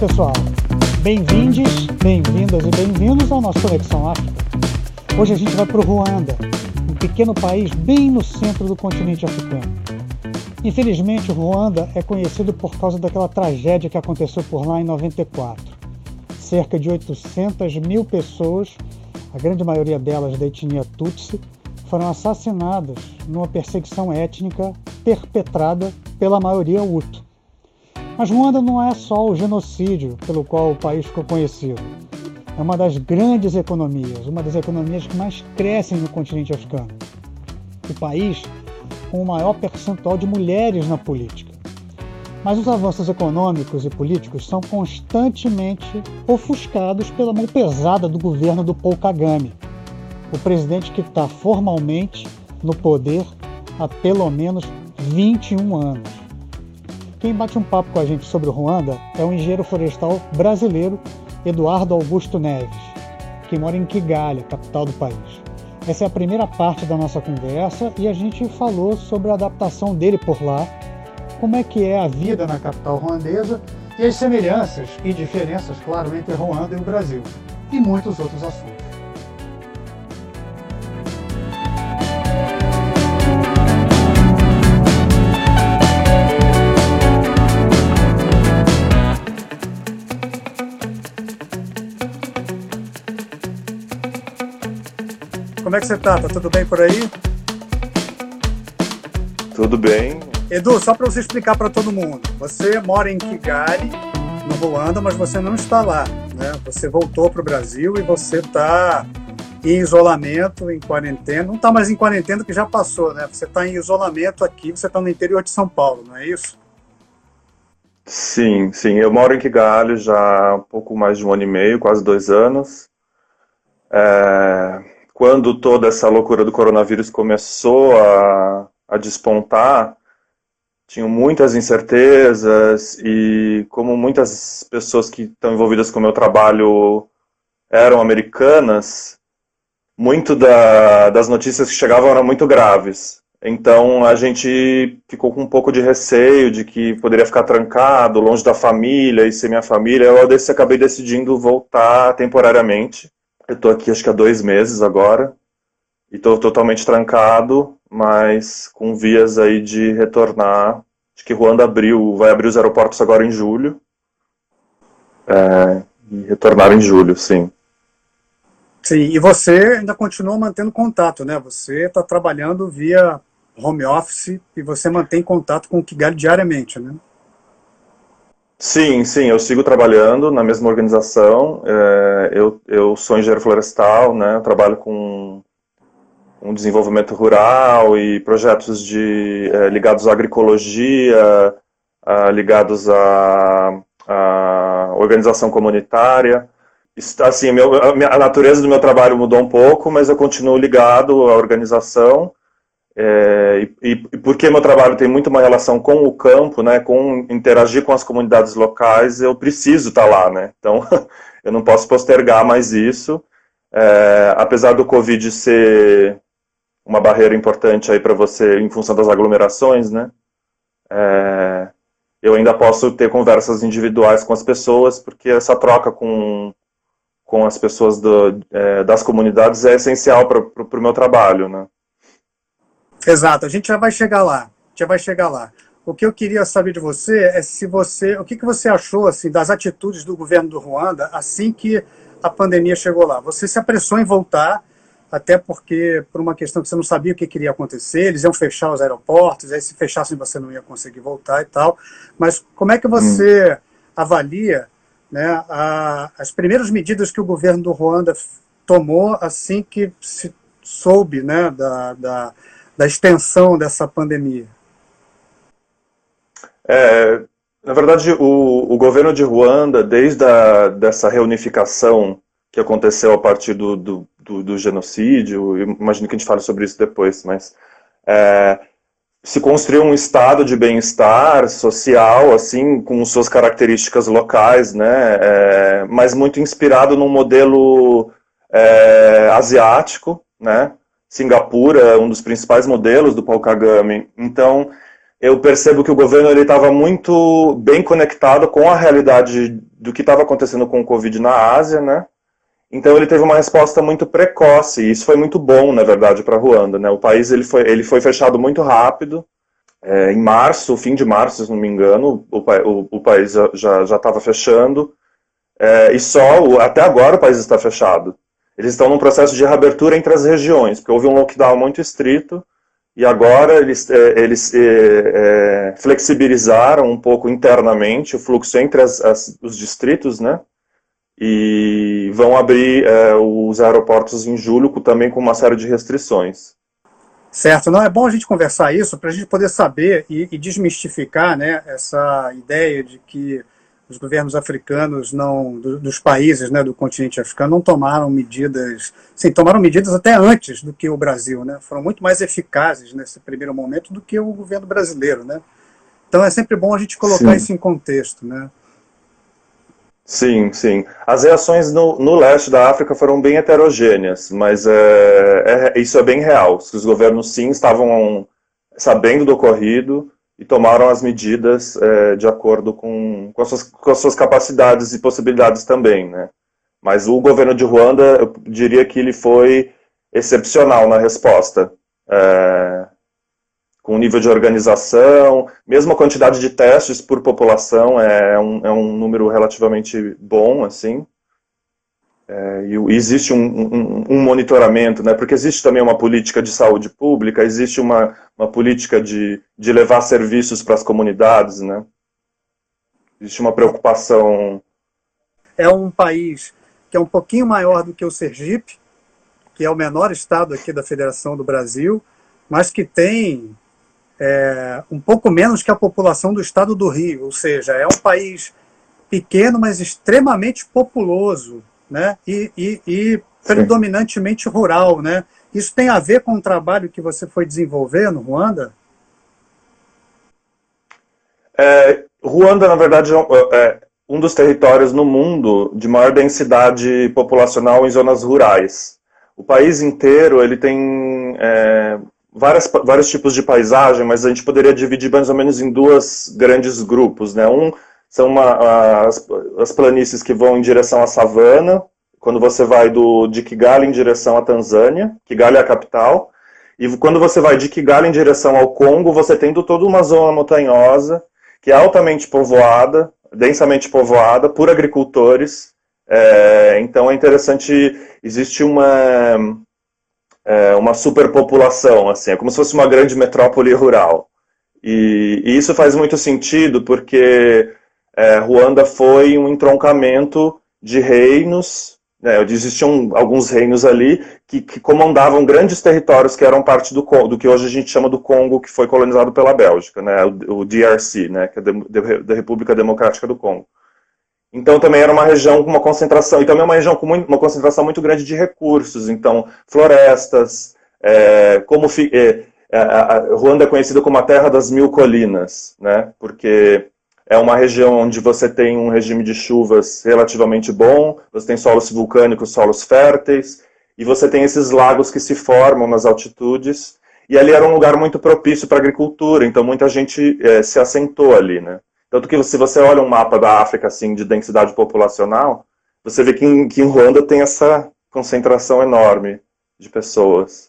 Pessoal, bem-vindos, bem-vindas e bem-vindos ao nosso Conexão África. Hoje a gente vai para o Ruanda, um pequeno país bem no centro do continente africano. Infelizmente, o Ruanda é conhecido por causa daquela tragédia que aconteceu por lá em 94. Cerca de 800 mil pessoas, a grande maioria delas da etnia Tutsi, foram assassinadas numa perseguição étnica perpetrada pela maioria Hutu. Mas Ruanda não é só o genocídio pelo qual o país ficou conhecido. É uma das grandes economias, uma das economias que mais crescem no continente africano. O país com o maior percentual de mulheres na política. Mas os avanços econômicos e políticos são constantemente ofuscados pela mão pesada do governo do Paul Kagame, o presidente que está formalmente no poder há pelo menos 21 anos. Quem bate um papo com a gente sobre o Ruanda é o engenheiro florestal brasileiro Eduardo Augusto Neves, que mora em Kigali, capital do país. Essa é a primeira parte da nossa conversa e a gente falou sobre a adaptação dele por lá, como é que é a vida na capital ruandesa e as semelhanças e diferenças, claro, entre Ruanda e o Brasil, e muitos outros assuntos. Como é que você tá? Tá tudo bem por aí? Tudo bem. Edu, só para você explicar para todo mundo. Você mora em Kigali, no Ruanda, mas você não está lá. Né? Você voltou para o Brasil e você está em isolamento, em quarentena. Não está mais em quarentena, que já passou, né? Você está em isolamento aqui, você está no interior de São Paulo, não é isso? Sim, sim. Eu moro em Kigali já há um pouco mais de um ano e meio, quase dois anos. É quando toda essa loucura do coronavírus começou a, a despontar, tinham muitas incertezas e como muitas pessoas que estão envolvidas com o meu trabalho eram americanas, muito da, das notícias que chegavam eram muito graves. Então a gente ficou com um pouco de receio de que poderia ficar trancado, longe da família e sem minha família. Eu acabei decidindo voltar temporariamente eu estou aqui acho que há dois meses agora e estou totalmente trancado, mas com vias aí de retornar. Acho que Ruanda abriu, vai abrir os aeroportos agora em julho. É, e retornar em julho, sim. Sim, e você ainda continua mantendo contato, né? Você está trabalhando via home office e você mantém contato com o Kigali diariamente, né? Sim, sim, eu sigo trabalhando na mesma organização. É, eu, eu sou engenheiro florestal, né? Eu trabalho com um desenvolvimento rural e projetos de, é, ligados à agroecologia, ligados à, à, organização comunitária. Assim, meu, a, a natureza do meu trabalho mudou um pouco, mas eu continuo ligado à organização é, e, e, porque meu trabalho tem muito uma relação com o campo, né, com interagir com as comunidades locais, eu preciso estar lá, né? Então, eu não posso postergar mais isso. É, apesar do Covid ser uma barreira importante aí para você em função das aglomerações, né? É, eu ainda posso ter conversas individuais com as pessoas, porque essa troca com, com as pessoas do, é, das comunidades é essencial para o meu trabalho, né? Exato, a gente já vai chegar lá, já vai chegar lá. O que eu queria saber de você é se você, o que, que você achou assim das atitudes do governo do Ruanda assim que a pandemia chegou lá. Você se apressou em voltar, até porque por uma questão que você não sabia o que queria acontecer, eles iam fechar os aeroportos, aí se fechassem você não ia conseguir voltar e tal. Mas como é que você hum. avalia né, a, as primeiras medidas que o governo do Ruanda tomou assim que se soube né, da, da da extensão dessa pandemia? É, na verdade, o, o, governo de Ruanda, desde a, dessa reunificação que aconteceu a partir do, do, do, do genocídio, imagino que a gente fale sobre isso depois, mas é, se construiu um estado de bem-estar social, assim, com suas características locais, né, é, mas muito inspirado num modelo é, asiático, né, Singapura um dos principais modelos do Paul Kagame. Então, eu percebo que o governo estava muito bem conectado com a realidade do que estava acontecendo com o Covid na Ásia, né? Então ele teve uma resposta muito precoce, e isso foi muito bom, na verdade, para Ruanda. Né? O país ele foi, ele foi fechado muito rápido. É, em março, fim de março, se não me engano, o, o, o país já estava fechando. É, e só, até agora, o país está fechado. Eles estão num processo de reabertura entre as regiões, porque houve um lockdown muito estrito, e agora eles, é, eles é, é, flexibilizaram um pouco internamente o fluxo entre as, as, os distritos, né? e vão abrir é, os aeroportos em julho também com uma série de restrições. Certo, não é bom a gente conversar isso para a gente poder saber e, e, desmistificar né, essa ideia de que os governos africanos não do, dos países né, do continente africano não tomaram medidas, sim, tomaram medidas até antes do que o Brasil, né, foram muito mais eficazes nesse primeiro momento do que o governo brasileiro, né. Então é sempre bom a gente colocar sim. isso em contexto, né. Sim, sim. As reações no, no leste da África foram bem heterogêneas, mas é, é, isso é bem real. Os governos, sim, estavam sabendo do ocorrido e tomaram as medidas é, de acordo com, com as, suas, com, as suas, capacidades e possibilidades também, né? Mas o governo de Ruanda, eu diria que ele foi excepcional na resposta. É, com nível de organização, mesmo a quantidade de testes por população é um, é um número relativamente bom, assim. É, e existe um, um, um, monitoramento, né, porque existe também uma política de saúde pública, existe uma, uma política de, de levar serviços para as comunidades, né. Existe uma preocupação. É um país que é um pouquinho maior do que o Sergipe, que é o menor estado aqui da Federação do Brasil, mas que tem é, um pouco menos que a população do estado do Rio, ou seja, é um país pequeno, mas extremamente populoso, né? E, e, e predominantemente rural, né? Isso tem a ver com o trabalho que você foi desenvolver no Ruanda? É, Ruanda, na verdade, é, é um dos territórios no mundo de maior densidade populacional em zonas rurais. O país inteiro ele tem é, várias, vários tipos de paisagem, mas a gente poderia dividir mais ou menos em duas grandes grupos. Né? Um são uma, as, as planícies que vão em direção à savana, quando você vai do, de Kigali em direção à Tanzânia, Kigali é a capital, e quando você vai de Kigali em direção ao Congo, você tem toda uma zona montanhosa, que é altamente povoada, densamente povoada, por agricultores. É, então é interessante, existe uma, é, uma superpopulação, assim, é como se fosse uma grande metrópole rural. E, e isso faz muito sentido porque é, Ruanda foi um entroncamento de reinos, né, existiam alguns reinos ali que, que, comandavam grandes territórios que eram parte do, do que hoje a gente chama do Congo, que foi colonizado pela Bélgica, né, o, o DRC, né, que é da República Democrática do Congo. Então também era uma região com uma concentração, e também uma região com muito, uma concentração muito grande de recursos, então florestas, é, como é, a, Ruanda é conhecida como a terra das mil colinas, né? Porque é uma região onde você tem um regime de chuvas relativamente bom, você tem solos vulcânicos, solos férteis, e você tem esses lagos que se formam nas altitudes, e ali era um lugar muito propício para agricultura, então muita gente é, se assentou ali, né? Tanto que se você olha um mapa da África, assim, de densidade populacional, você vê que em, que em Ruanda tem essa concentração enorme de pessoas.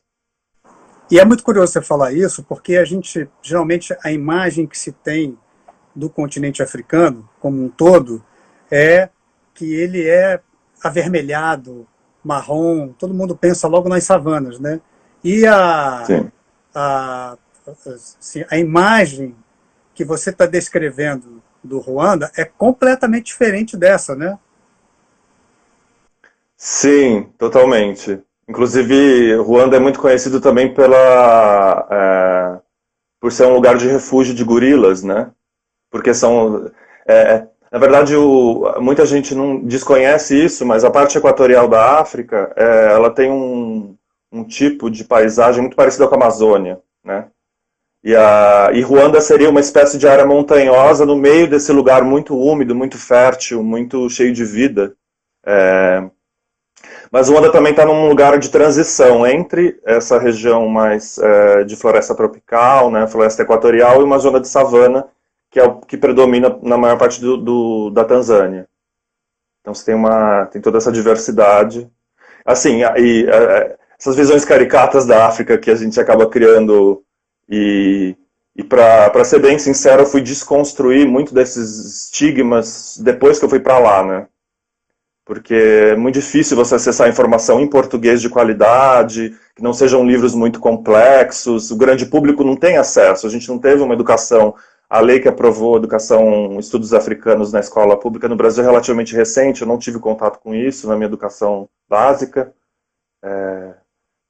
E é muito curioso você falar isso, porque a gente, geralmente, a imagem que se tem do continente africano como um todo é que ele é avermelhado, marrom, todo mundo pensa logo nas savanas, né? E a, a, assim, a imagem que você está descrevendo do Ruanda é completamente diferente dessa, né? Sim, totalmente. Inclusive, Ruanda é muito conhecido também pela é, por ser um lugar de refúgio de gorilas, né? Porque são é, na verdade, o, muita gente não desconhece isso, mas a parte equatorial da África, é, ela tem um, um tipo de paisagem muito parecido com a Amazônia, né? E, a, e Ruanda seria uma espécie de área montanhosa no meio desse lugar muito úmido, muito fértil, muito cheio de vida. É, Mas Ruanda também está num lugar de transição entre essa região mais é, de floresta tropical, né, floresta equatorial, e uma zona de savana, que é o que predomina na maior parte do, do da Tanzânia. Então você tem, uma, tem toda essa diversidade. Assim, e, essas visões caricatas da África que a gente acaba criando e, e para ser bem sincero, eu fui desconstruir muito desses estigmas depois que eu fui para lá, né? Porque é muito difícil você acessar informação em português de qualidade, que não sejam livros muito complexos, o grande público não tem acesso, a gente não teve uma educação a lei que aprovou educação, estudos africanos na escola pública no Brasil é relativamente recente, eu não tive contato com isso na minha educação básica, é,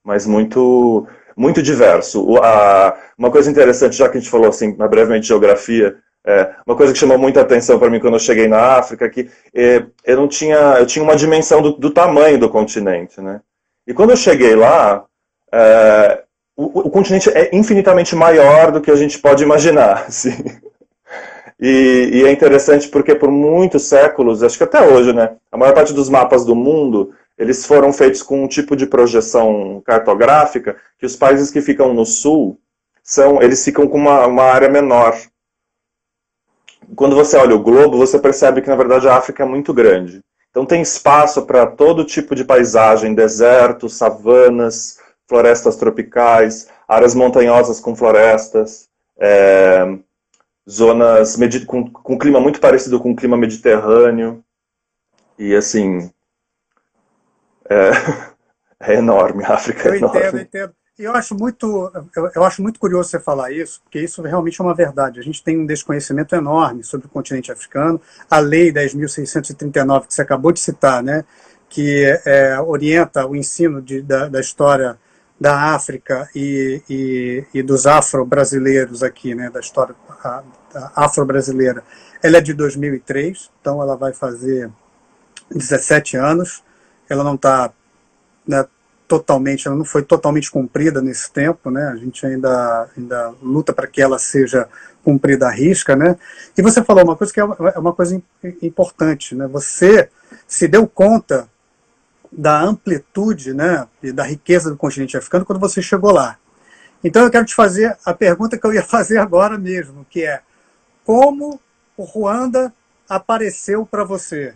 mas muito, muito diverso. O, a, uma coisa interessante, já que a gente falou assim, brevemente de geografia, é, uma coisa que chamou muita atenção para mim quando eu cheguei na África, é que é, eu não tinha, eu tinha uma dimensão do, do, tamanho do continente, né? E quando eu cheguei lá, é, o, o, continente é infinitamente maior do que a gente pode imaginar. Assim. E, e, é interessante porque por muitos séculos, acho que até hoje, né, a maior parte dos mapas do mundo eles foram feitos com um tipo de projeção cartográfica que os países que ficam no sul são, eles ficam com uma, uma área menor. Quando você olha o globo, você percebe que na verdade a África é muito grande. Então tem espaço para todo tipo de paisagem, desertos, savanas, florestas tropicais, áreas montanhosas com florestas, é, zonas com, com clima muito parecido com o clima mediterrâneo. E assim, é, é enorme, a África é eu enorme. Entendo, entendo. E eu acho muito, eu, eu, acho muito curioso você falar isso, porque isso realmente é uma verdade. A gente tem um desconhecimento enorme sobre o continente africano. A lei 10.639 que você acabou de citar, né, que é, orienta o ensino de, da, da história da África e, e, e dos afro-brasileiros aqui, né, da história afro-brasileira, ela é de 2003, então ela vai fazer 17 anos. Ela não está né, totalmente, ela não foi totalmente cumprida nesse tempo, né? A gente ainda, ainda luta para que ela seja cumprida à risca, né? E você falou uma coisa que é uma é coisa importante, né? Você se deu conta da amplitude né, e da riqueza do continente africano quando você chegou lá. Então eu quero te fazer a pergunta que eu ia fazer agora mesmo, que é como o Ruanda apareceu para você?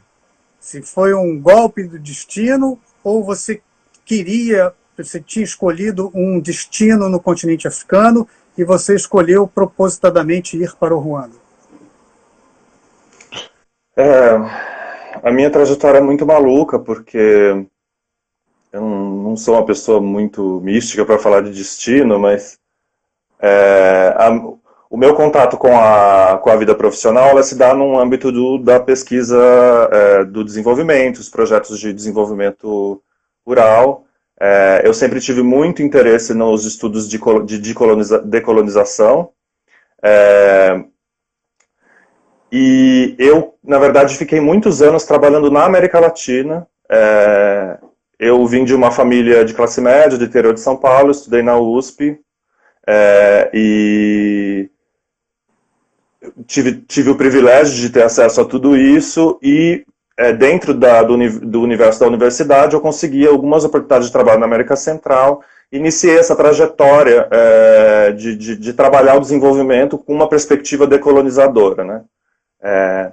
Se foi um golpe do destino ou você queria, você tinha escolhido um destino no continente africano e você escolheu propositadamente ir para o Ruanda? É, a minha trajetória é muito maluca, porque eu não, sou uma pessoa muito mística para falar de destino, mas é, a, o meu contato com a, com a vida profissional ela se dá no âmbito do, da pesquisa é, do desenvolvimento, os projetos de desenvolvimento rural. É, eu sempre tive muito interesse nos estudos de, de decolonização. É, e eu, na verdade, fiquei muitos anos trabalhando na América Latina. É, eu vim de uma família de classe média do interior de São Paulo, estudei na USP é, e tive, tive o privilégio de ter acesso a tudo isso e é, dentro da, do, do universo da universidade eu consegui algumas oportunidades de trabalho na América Central iniciei essa trajetória é, de, de, de, trabalhar o desenvolvimento com uma perspectiva decolonizadora, né? É,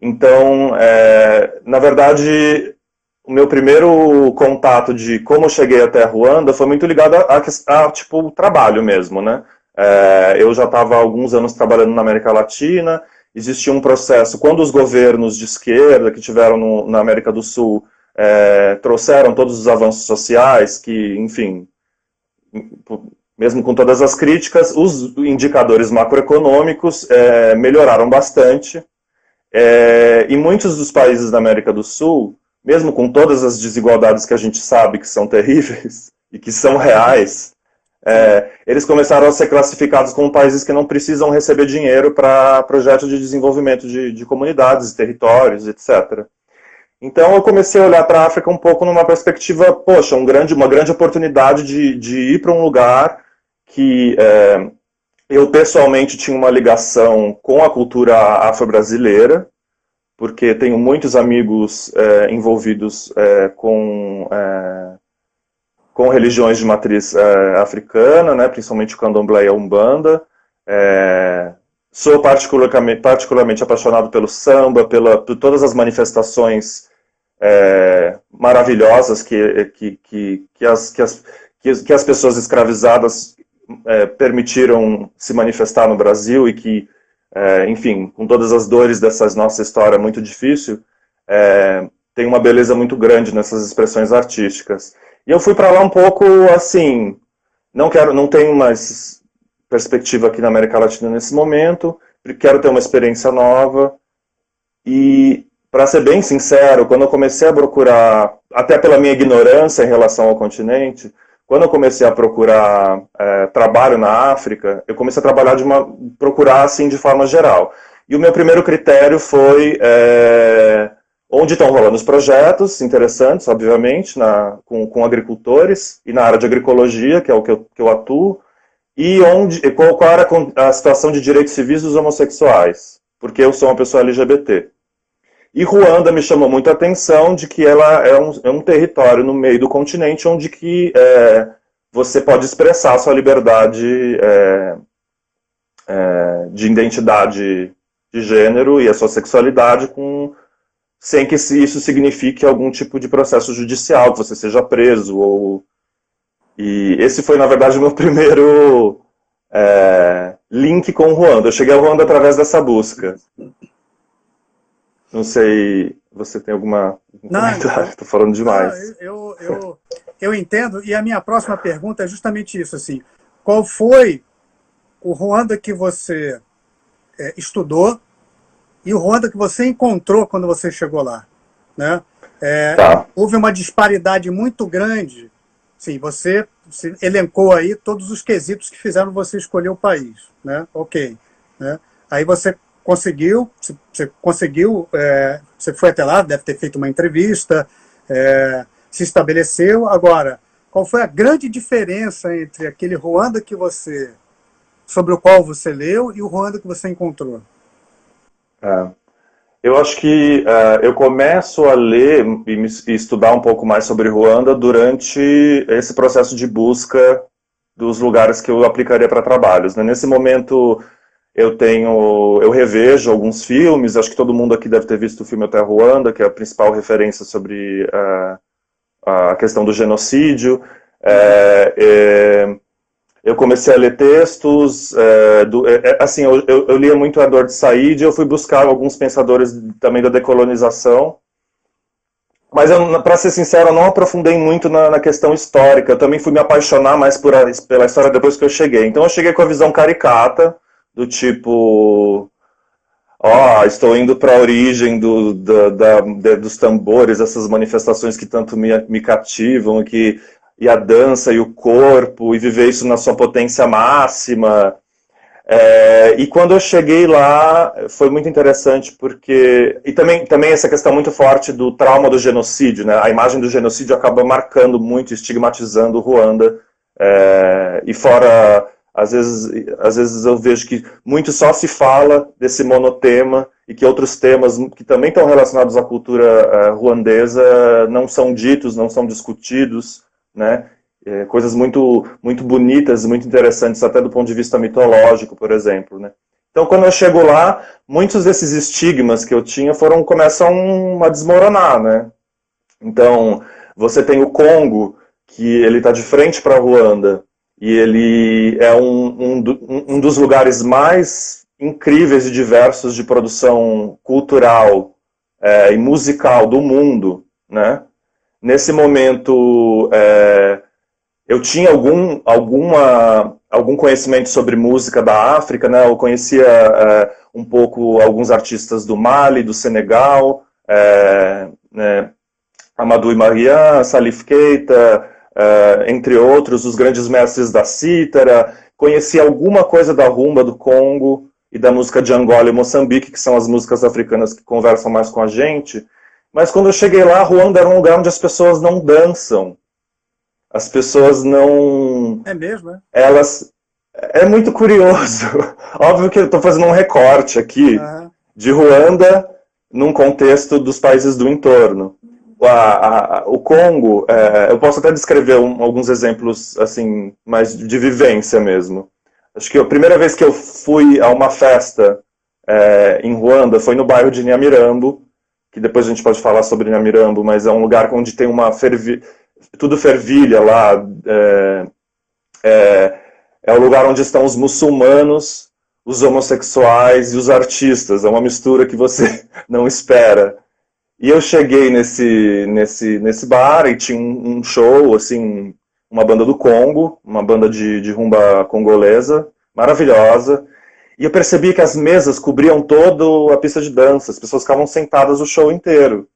então, é, na verdade, o meu primeiro contato de como eu cheguei até Ruanda foi muito ligado a, a, a tipo, o trabalho mesmo, né? É, eu já estava há alguns anos trabalhando na América Latina, existia um processo, quando os governos de esquerda que tiveram no, na América do Sul é, trouxeram todos os avanços sociais, que, enfim, mesmo com todas as críticas, os indicadores macroeconômicos é, melhoraram bastante. É, e muitos dos países da América do Sul, mesmo com todas as desigualdades que a gente sabe que são terríveis e que são reais, é, eles começaram a ser classificados como países que não precisam receber dinheiro para projetos de desenvolvimento de, de comunidades, territórios, etc. Então eu comecei a olhar para a África um pouco numa perspectiva, poxa, um grande, uma grande oportunidade de, de ir para um lugar que é, eu pessoalmente tinha uma ligação com a cultura afro-brasileira, porque tenho muitos amigos é, envolvidos é, com, é, com religiões de matriz é, africana, né, principalmente o candomblé e a umbanda. É, sou particularmente, particularmente apaixonado pelo samba, pela, por todas as manifestações maravilhosas que, que, que, que, as, que, as, que, as pessoas escravizadas permitiram se manifestar no Brasil e que é, enfim, com todas as dores dessa nossa história muito difícil, é, tem uma beleza muito grande nessas expressões artísticas. E eu fui para lá um pouco assim, não quero, não tenho mais perspectiva aqui na América Latina nesse momento, quero ter uma experiência nova. E para ser bem sincero, quando eu comecei a procurar, até pela minha ignorância em relação ao continente, quando eu comecei a procurar é, trabalho na África, eu comecei a trabalhar de uma procurar assim de forma geral. E o meu primeiro critério foi é, onde estão rolando os projetos interessantes, obviamente, na, com, com, agricultores e na área de agroecologia, que é o que eu, que eu atuo, e onde qual, qual era a situação de direitos civis dos homossexuais, porque eu sou uma pessoa LGBT. E Ruanda me chamou muito a atenção de que ela é um, é um território no meio do continente onde que é, você pode expressar a sua liberdade é, é, de identidade de gênero e a sua sexualidade com, sem que isso signifique algum tipo de processo judicial, que você seja preso. Ou... E esse foi, na verdade, o meu primeiro é, link com Ruanda. Eu cheguei ao Ruanda através dessa busca. Não sei, você tem alguma não, comentário? Estou falando demais. Não, eu, eu, eu entendo, e a minha próxima pergunta é justamente isso, assim, qual foi o Ruanda que você é, estudou e o Ruanda que você encontrou quando você chegou lá, né? É, tá. Houve uma disparidade muito grande. Sim, você elencou aí todos os quesitos que fizeram você escolher o país, né? Ok. Né? Aí você conseguiu, você conseguiu, é, você foi até lá, deve ter feito uma entrevista, é, se estabeleceu. Agora, qual foi a grande diferença entre aquele Ruanda que você, sobre o qual você leu, e o Ruanda que você encontrou? É, eu acho que é, eu começo a ler e, estudar um pouco mais sobre Ruanda durante esse processo de busca dos lugares que eu aplicaria para trabalhos. Né? Nesse momento, eu tenho, eu revejo alguns filmes, acho que todo mundo aqui deve ter visto o filme Até Ruanda, que é a principal referência sobre uh, a questão do genocídio. É, é, eu comecei a ler textos, é, do, é, é, assim, eu, eu, eu, lia muito Edward Said, eu fui buscar alguns pensadores também da decolonização, mas para ser sincero, eu não aprofundei muito na, na, questão histórica, eu também fui me apaixonar mais por a, pela história depois que eu cheguei. Então eu cheguei com a visão caricata, do tipo, ó, oh, estou indo para a origem do, da, da, de, dos tambores, essas manifestações que tanto me, me cativam, que, e a dança e o corpo, e viver isso na sua potência máxima. É, e quando eu cheguei lá, foi muito interessante porque. E também, também essa questão muito forte do trauma do genocídio, né? A imagem do genocídio acaba marcando muito, estigmatizando o Ruanda. É, e fora às vezes, às vezes eu vejo que muito só se fala desse monotema e que outros temas que também estão relacionados à cultura uh, ruandesa não são ditos, não são discutidos, né? É, coisas muito, muito bonitas, muito interessantes, até do ponto de vista mitológico, por exemplo, né? Então, quando eu chego lá, muitos desses estigmas que eu tinha foram começam a desmoronar, né? Então, você tem o Congo, que ele está de frente para Ruanda, e ele é um, um, um dos lugares mais incríveis e diversos de produção cultural é, e musical do mundo, né? Nesse momento, é, eu tinha algum, alguma, algum conhecimento sobre música da África, né? Eu conhecia é, um pouco alguns artistas do Mali, do Senegal, é, né? Amadou Marian, Salif Keita, uh, entre outros, os grandes mestres da cítara, conheci alguma coisa da rumba do Congo e da música de Angola e Moçambique, que são as músicas africanas que conversam mais com a gente. Mas quando eu cheguei lá, Ruanda era um lugar onde as pessoas não dançam. As pessoas não. É mesmo, é? Elas. É muito curioso. Óbvio que eu estou fazendo um recorte aqui uhum. de Ruanda num contexto dos países do entorno. A, a, o Congo, é, eu posso até descrever um, alguns exemplos assim, mais de vivência mesmo. Acho que a primeira vez que eu fui a uma festa é, em Ruanda foi no bairro de Nyamirambo, que depois a gente pode falar sobre Nyamirambo, mas é um lugar onde tem uma fervi... tudo fervilha lá. É, é, é o lugar onde estão os muçulmanos, os homossexuais e os artistas. É uma mistura que você não espera. E eu cheguei nesse, nesse, nesse bar e tinha um, um show, assim, uma banda do Congo, uma banda de, de rumba congolesa, maravilhosa. E eu percebi que as mesas cobriam toda a pista de dança, as pessoas ficavam sentadas o show inteiro.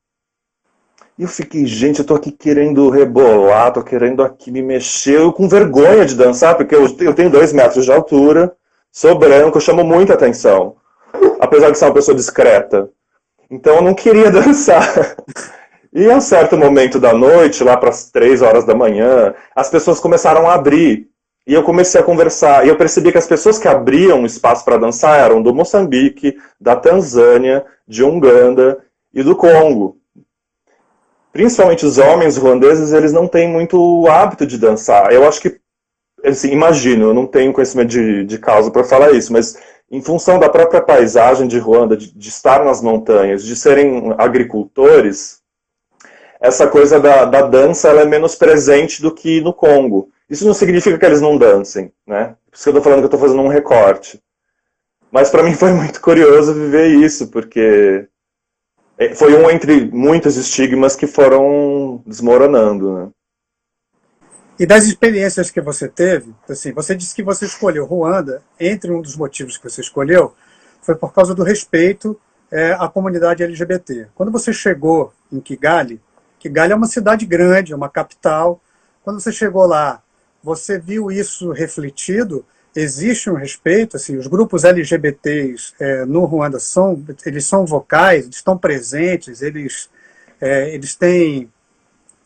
E eu fiquei, gente, eu tô aqui querendo rebolar, tô querendo aqui me mexer, eu com vergonha de dançar, porque eu, eu tenho dois metros de altura, sou branco, eu chamo muita atenção. Apesar de ser uma pessoa discreta. Então eu não queria dançar. E a um certo momento da noite, lá para as três horas da manhã, as pessoas começaram a abrir. E eu comecei a conversar. E eu percebi que as pessoas que abriam espaço para dançar eram do Moçambique, da Tanzânia, de Uganda e do Congo. Principalmente os homens ruandeses, eles não têm muito hábito de dançar. Eu acho que, assim, imagino, eu não tenho conhecimento de, de causa para falar isso, mas em função da própria paisagem de Ruanda, de, de estar nas montanhas, de serem agricultores, essa coisa da, da dança é menos presente do que no Congo. Isso não significa que eles não dancem, né? Por isso que eu estou falando que eu estou fazendo um recorte. Mas para mim foi muito curioso viver isso, porque é, foi um entre muitos estigmas que foram desmoronando, né? E das experiências que você teve, assim, você disse que você escolheu Ruanda, entre um dos motivos que você escolheu, foi por causa do respeito é, à comunidade LGBT. Quando você chegou em Kigali, Kigali é uma cidade grande, é uma capital. Quando você chegou lá, você viu isso refletido? Existe um respeito? Assim, os grupos LGBTs é, no Ruanda são, eles são vocais, eles estão presentes, eles, é, eles têm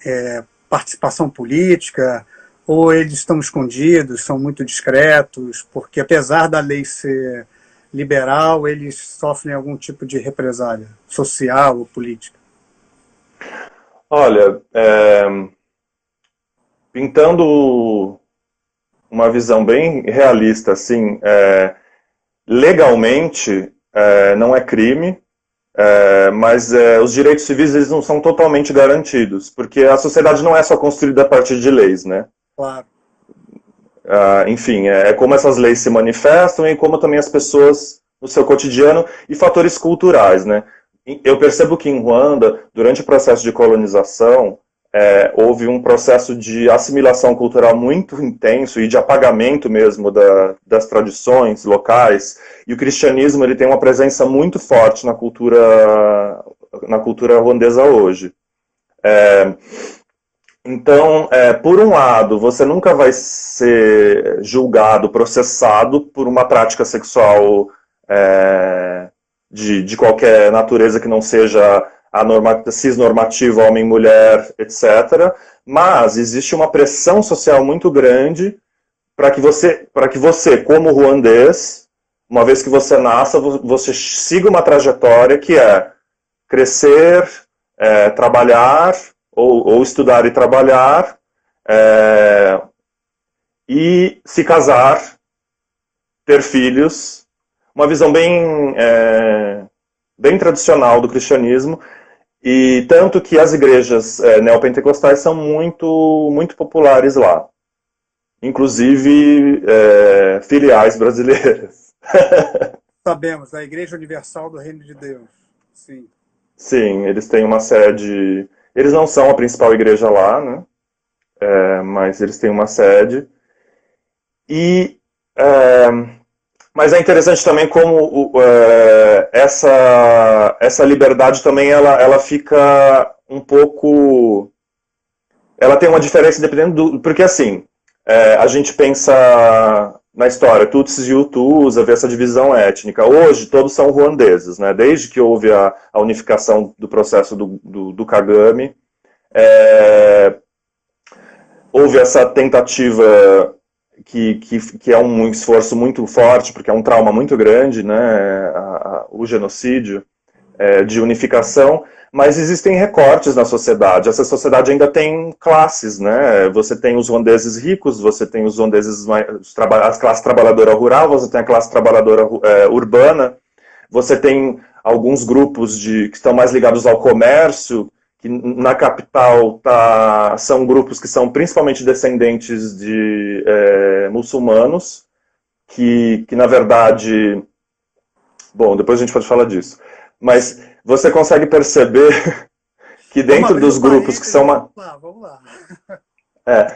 é, participação política, ou eles estão escondidos, são muito discretos, porque apesar da lei ser liberal, eles sofrem algum tipo de represália social ou política? Olha, é, pintando uma visão bem realista, assim, é, legalmente é, não é crime, é, mas é, os direitos civis eles não são totalmente garantidos, porque a sociedade não é só construída a partir de leis, né? Claro. Ah, enfim, é, é como essas leis se manifestam e como também as pessoas no seu cotidiano e fatores culturais, né? eu percebo que em Ruanda, durante o processo de colonização, é, houve um processo de assimilação cultural muito intenso e de apagamento mesmo da, das tradições locais. E o cristianismo ele tem uma presença muito forte na cultura na cultura ruandesa hoje. É, então, é, por um lado, você nunca vai ser julgado, processado por uma prática sexual é, de, de qualquer natureza que não seja a norma, cisnormativa homem-mulher, etc. Mas existe uma pressão social muito grande para que você, para que você, como ruandês, uma vez que você nasça, você siga uma trajetória que é crescer, é, trabalhar, ou, ou, estudar e trabalhar, é, e se casar, ter filhos uma visão bem, é, bem tradicional do cristianismo, e tanto que as igrejas é, neopentecostais são muito, muito populares lá. Inclusive é, filiais brasileiras. Sabemos, a Igreja Universal do Reino de Deus. Sim. Sim, eles têm uma sede. Eles não são a principal igreja lá, né? É, mas eles têm uma sede. E é, mas é interessante também como é, essa, essa liberdade também ela, ela fica um pouco. Ela tem uma diferença dependendo do. Porque assim, é, a gente pensa na história, Tutsis e Hutus, havia essa divisão étnica. Hoje, todos são ruandeses, né? Desde que houve a, a unificação do processo do, do, do Kagame, é, houve essa tentativa que, que, que é um esforço muito forte, porque é um trauma muito grande, né, a, a, o genocídio, é, de unificação, mas existem recortes na sociedade. Essa sociedade ainda tem classes, né? Você tem os ruandeses ricos, você tem os ruandeses, as classes trabalhadora rural, você tem a classe trabalhadora é, urbana, você tem alguns grupos de, que estão mais ligados ao comércio, que na capital tá, são grupos que são principalmente descendentes de é, muçulmanos, que, que na verdade. Bom, depois a gente pode falar disso. Mas você consegue perceber que dentro dos grupos que são. Vamos lá, vamos lá. É,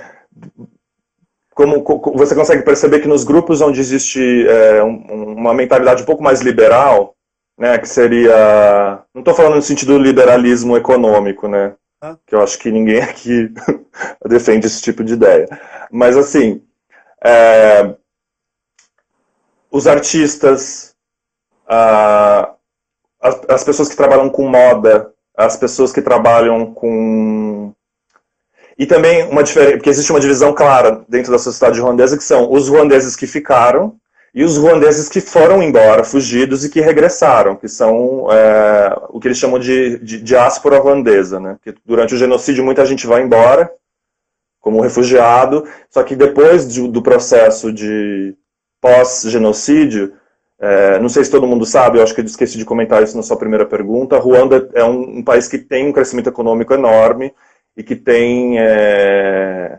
como, você consegue perceber que nos grupos onde existe é, um, uma mentalidade um pouco mais liberal, né, que seria. Não estou falando no sentido do liberalismo econômico, né? Ah. Que eu acho que ninguém aqui defende esse tipo de ideia. Mas assim, é, os artistas, a, as, as pessoas que trabalham com moda, as pessoas que trabalham com e também uma diferença, porque existe uma divisão clara dentro da sociedade ruandesa que são os ruandeses que ficaram e os ruandeses que foram embora, fugidos e que regressaram, que são é, o que eles chamam de, de diáspora ruandesa, né? Que durante o genocídio muita gente vai embora como refugiado, só que depois de, do processo de pós-genocídio, é, não sei se todo mundo sabe, eu acho que eu esqueci de comentar isso na sua primeira pergunta. Ruanda é um, um país que tem um crescimento econômico enorme e que tem é,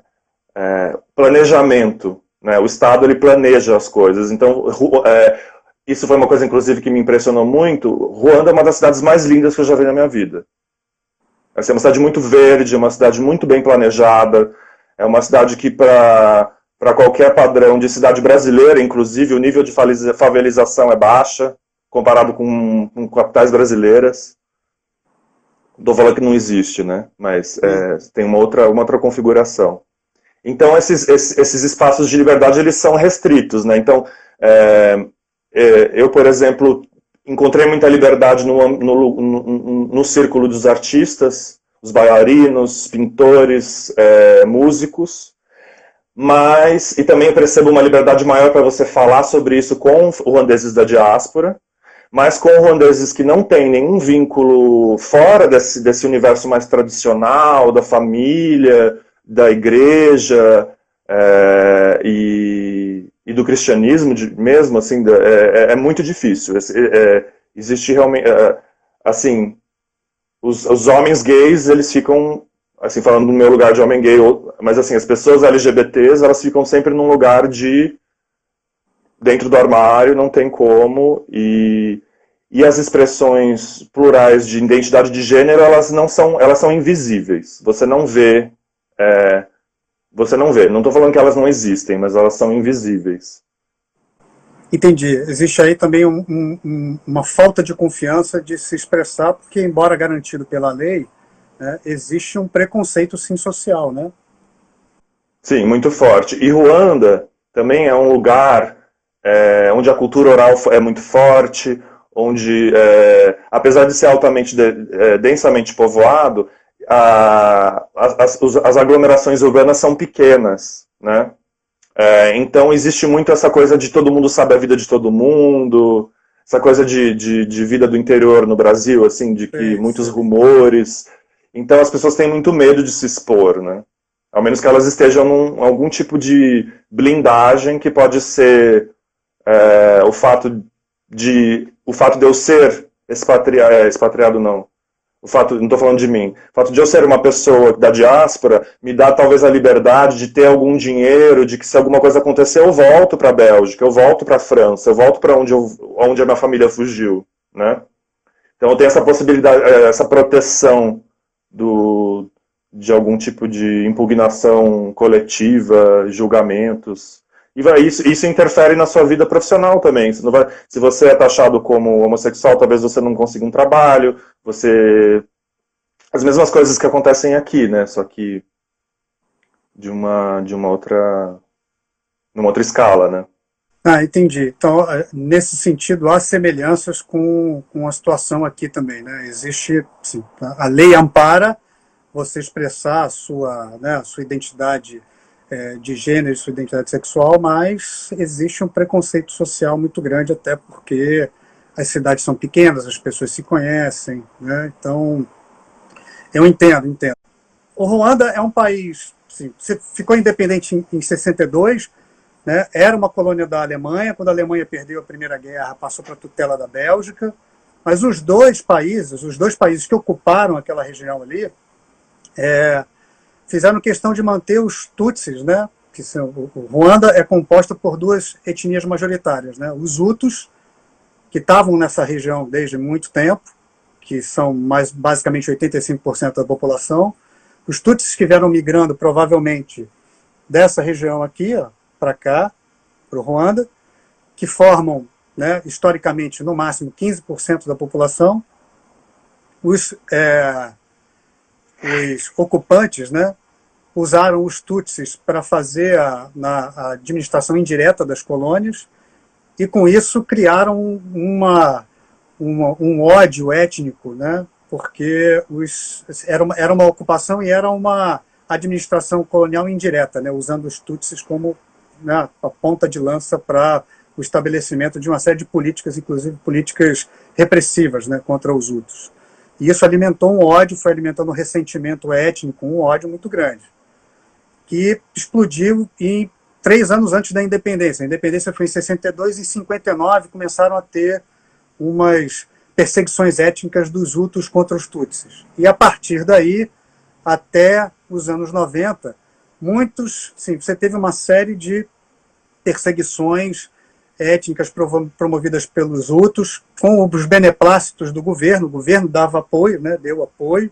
é, planejamento né? O Estado ele planeja as coisas. Então, é, isso foi uma coisa, inclusive, que me impressionou muito. Ruanda é uma das cidades mais lindas que eu já vi na minha vida. Assim, é uma cidade muito verde, é uma cidade muito bem planejada. É uma cidade que, para qualquer padrão de cidade brasileira, inclusive, o nível de favelização é baixa, comparado com, com capitais brasileiras. Estou falando que não existe, né? Mas é, tem uma outra, uma outra configuração. Então, esses, esses espaços de liberdade, eles são restritos, né? Então, é, é, eu, por exemplo, encontrei muita liberdade no, no, no, no círculo dos artistas, os bailarinos, pintores, é, músicos, mas, e também percebo uma liberdade maior para você falar sobre isso com ruandeses da diáspora, mas com ruandeses que não têm nenhum vínculo fora desse, desse universo mais tradicional, da família, da igreja é, e, e, do cristianismo de, mesmo, assim, é, é, é muito difícil. É, existe realmente, é, assim, os, os homens gays, eles ficam, assim, falando no meu lugar de homem gay, mas assim, as pessoas LGBTs, elas ficam sempre num lugar de dentro do armário, não tem como, e, e as expressões plurais de identidade de gênero, elas não são, elas são invisíveis. Você não vê é, você não vê. Não estou falando que elas não existem, mas elas são invisíveis. Entendi. Existe aí também um, um, uma falta de confiança de se expressar, porque, embora garantido pela lei, né, existe um preconceito sim social, né? Sim, muito forte. E Ruanda também é um lugar é, onde a cultura oral é muito forte, onde, é, apesar de ser altamente, de, é, densamente povoado, a, as, as, aglomerações urbanas são pequenas, né? É, então existe muito essa coisa de todo mundo sabe a vida de todo mundo, essa coisa de, de, de vida do interior no Brasil, assim, de que Isso. muitos rumores. Então as pessoas têm muito medo de se expor, né? Ao menos que elas estejam em algum tipo de blindagem que pode ser é, o fato de o fato de eu ser expatriado, é, expatriado não, o fato, não estou falando de mim, o fato de eu ser uma pessoa da diáspora me dá talvez a liberdade de ter algum dinheiro, de que se alguma coisa acontecer eu volto para a Bélgica, eu volto para a França, eu volto para onde, eu, onde a minha família fugiu, né? Então eu tenho essa possibilidade, eh, essa proteção do, de algum tipo de impugnação coletiva, julgamentos. E vai, isso, isso interfere na sua vida profissional também. Você vai, se você é taxado como homossexual, talvez você não consiga um trabalho, você. As mesmas coisas que acontecem aqui, né? Só que de uma, de uma outra. numa outra escala, né? Ah, entendi. Então, é, nesse sentido, há semelhanças com, com a situação aqui também, né? Existe, sim, a lei ampara você expressar a sua, né, a sua identidade é, de gênero e sua identidade sexual, mas existe um preconceito social muito grande, até porque as cidades são pequenas, as pessoas se conhecem, né? Então, eu entendo, entendo. O Ruanda é um país, assim, ficou independente em, em 62, né? Era uma colônia da Alemanha, quando a Alemanha perdeu a Primeira Guerra, passou para a tutela da Bélgica, mas os dois países, os dois países que ocuparam aquela região ali, é, fizeram questão de manter os Tutsis, né? Que são, o Ruanda é composto por duas etnias majoritárias, né? Os Hutus que estavam nessa região desde muito tempo, que são mais basicamente 85% da população. Os Tutsis que vieram migrando provavelmente dessa região aqui para cá, para o Ruanda, que formam, né, historicamente, no máximo 15% da população. Os, é, os ocupantes né, usaram os Tutsis para fazer a, na, a administração indireta das colônias, e com isso criaram uma, uma, um ódio étnico, né? porque os, era, uma, era uma ocupação e era uma administração colonial indireta, né? usando os Tutsis como né, a ponta de lança para o estabelecimento de uma série de políticas, inclusive políticas repressivas né, contra os Hutus. E isso alimentou um ódio, foi alimentando um ressentimento étnico, um ódio muito grande, que explodiu em três anos antes da independência. A independência foi em 62 e em 59 começaram a ter umas perseguições étnicas dos Hutus contra os Tutsis. E a partir daí, até os anos 90, muitos, sim, você teve uma série de perseguições étnicas promovidas pelos Hutus, com os beneplácitos do governo, o governo dava apoio, né, deu apoio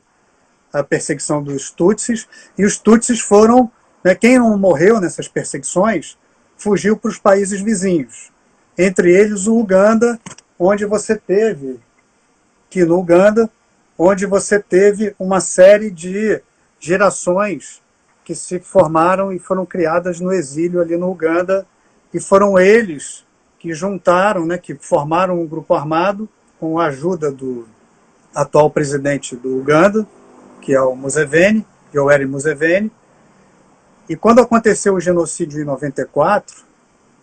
à perseguição dos Tutsis, e os Tutsis foram né? Quem não morreu nessas perseguições fugiu para os países vizinhos, entre eles o Uganda, onde você teve, que no Uganda, onde você teve uma série de gerações que se formaram e foram criadas no exílio ali no Uganda, e foram eles que juntaram, né, que formaram um grupo armado com a ajuda do atual presidente do Uganda, que é o Museveni, Yoweri Museveni, e quando aconteceu o genocídio em 94,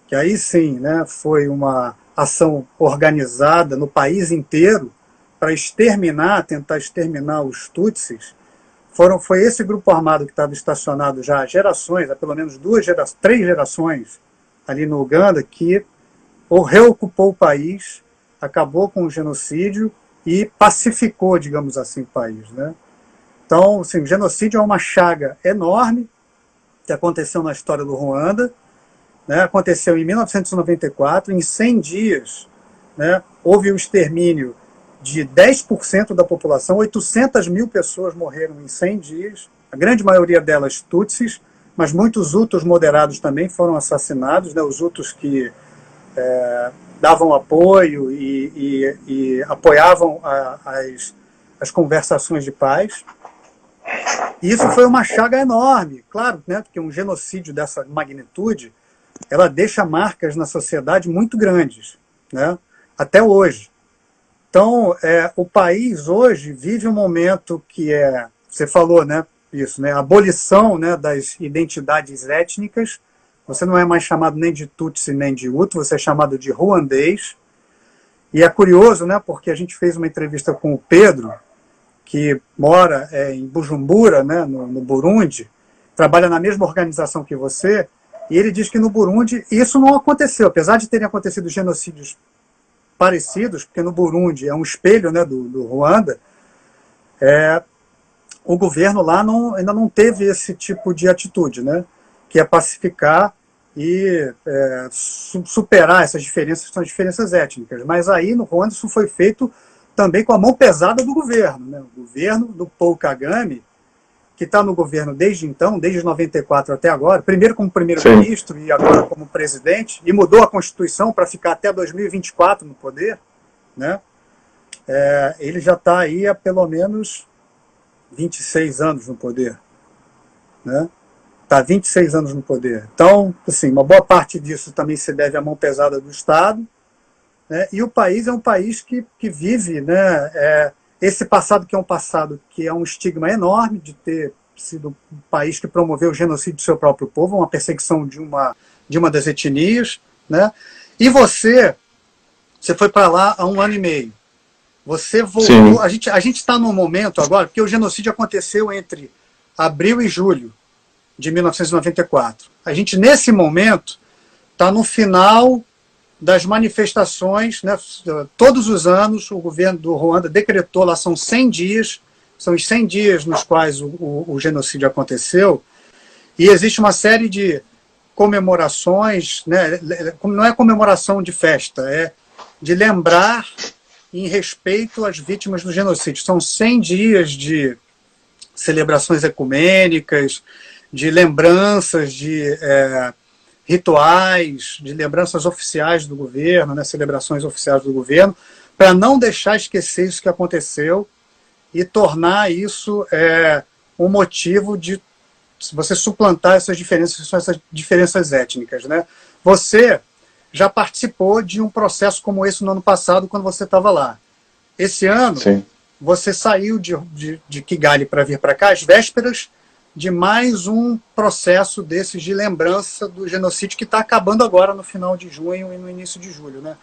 que aí sim né, foi uma ação organizada no país inteiro para exterminar, tentar exterminar os Tutsis, foram, foi esse grupo armado que estava estacionado já há gerações, há pelo menos duas gera, três gerações ali no Uganda, que ou reocupou o país, acabou com o genocídio e pacificou, digamos assim, o país. Né? Então, assim, o genocídio é uma chaga enorme, que aconteceu na história do Ruanda. Né, aconteceu em 1994, em 100 dias, né, houve o um extermínio de 10% da população, 800 mil pessoas morreram em 100 dias, a grande maioria delas Tutsis, mas muitos Hutus moderados também foram assassinados, né, os Hutus que é, davam apoio e, e, e apoiavam a, as, as conversações de paz. E isso foi uma chaga enorme, claro, né, porque um genocídio dessa magnitude, ela deixa marcas na sociedade muito grandes, né, até hoje. Então, é, o país hoje vive um momento que é, você falou, né, isso, né, a abolição né, das identidades étnicas. Você não é mais chamado nem de Tutsi nem de Hutu, você é chamado de ruandês. E é curioso, né, porque a gente fez uma entrevista com o Pedro, que mora é, em Bujumbura, né, no, no Burundi, trabalha na mesma organização que você, e ele diz que no Burundi isso não aconteceu, apesar de terem acontecido genocídios parecidos, porque no Burundi é um espelho né, do, do Ruanda, é, o governo lá não, ainda não teve esse tipo de atitude, né, que é pacificar e é, superar essas diferenças, que são diferenças étnicas. Mas aí no Ruanda isso foi feito também com a mão pesada do governo. Né? O governo do Paul Kagame, que está no governo desde então, desde 94 até agora, primeiro como primeiro-ministro e agora como presidente, e mudou a Constituição para ficar até 2024 no poder, né? É, ele já está aí há pelo menos 26 anos no poder. Né? Está 26 anos no poder. Então, assim, uma boa parte disso também se deve à mão pesada do Estado, né? E o país é um país que, que vive né, é, esse passado que é um passado que é um estigma enorme de ter sido um país que promoveu o genocídio do seu próprio povo, uma perseguição de uma, de uma das etnias. Né? E você, Você foi para lá há um ano e meio. Você voltou. A gente a está num momento agora, porque o genocídio aconteceu entre abril e julho de 1994. A gente, nesse momento, está no final das manifestações. Né? Todos os anos, o governo do Ruanda decretou lá, são 100 dias, são os 100 dias nos quais o, o, o genocídio aconteceu, e existe uma série de comemorações, né? não é comemoração de festa, é de lembrar em respeito às vítimas do genocídio. São 100 dias de celebrações ecumênicas, de lembranças, de é, rituais, de lembranças oficiais do governo, né, celebrações oficiais do governo, para não deixar esquecer isso que aconteceu e tornar isso é, um motivo de você suplantar essas diferenças, essas diferenças étnicas. Né? Você já participou de um processo como esse no ano passado, quando você estava lá. Esse ano, Sim. você saiu de, de, de Kigali para vir para cá, às vésperas de mais um processo desses de lembrança do genocídio que está acabando agora no final de junho e no início de julho. Né?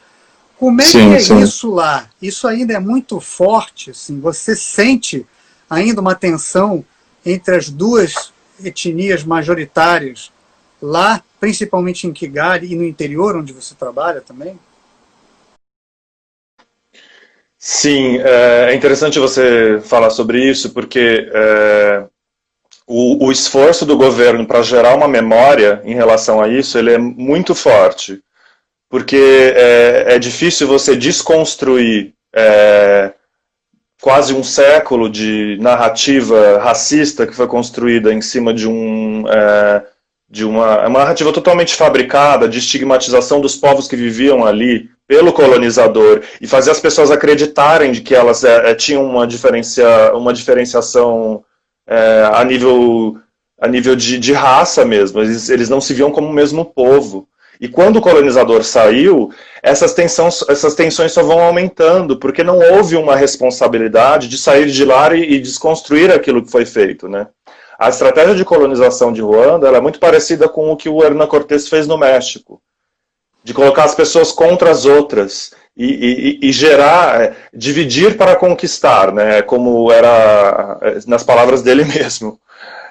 Como é sim, que é sim. isso lá? Isso ainda é muito forte? Assim, você sente ainda uma tensão entre as duas etnias majoritárias lá, principalmente em Kigali e no interior, onde você trabalha também? Sim, é, é interessante você falar sobre isso, porque é, o, o, esforço do governo para gerar uma memória em relação a isso, ele é muito forte, porque é, é difícil você desconstruir é, quase um século de narrativa racista que foi construída em cima de um é, de uma, uma narrativa totalmente fabricada de estigmatização dos povos que viviam ali pelo colonizador e fazer as pessoas acreditarem de que elas é, é, tinham uma, diferencia, uma diferenciação é, a nível, a nível de, de raça mesmo. Eles, eles não se viam como o mesmo povo. E quando o colonizador saiu, essas tensões, essas tensões só vão aumentando, porque não houve uma responsabilidade de sair de lá e, e desconstruir aquilo que foi feito, né? A estratégia de colonização de Ruanda é muito parecida com o que o Hernan Cortés fez no México, de colocar as pessoas contra as outras e, e, e gerar, é, dividir para conquistar, né, como era é, nas palavras dele mesmo.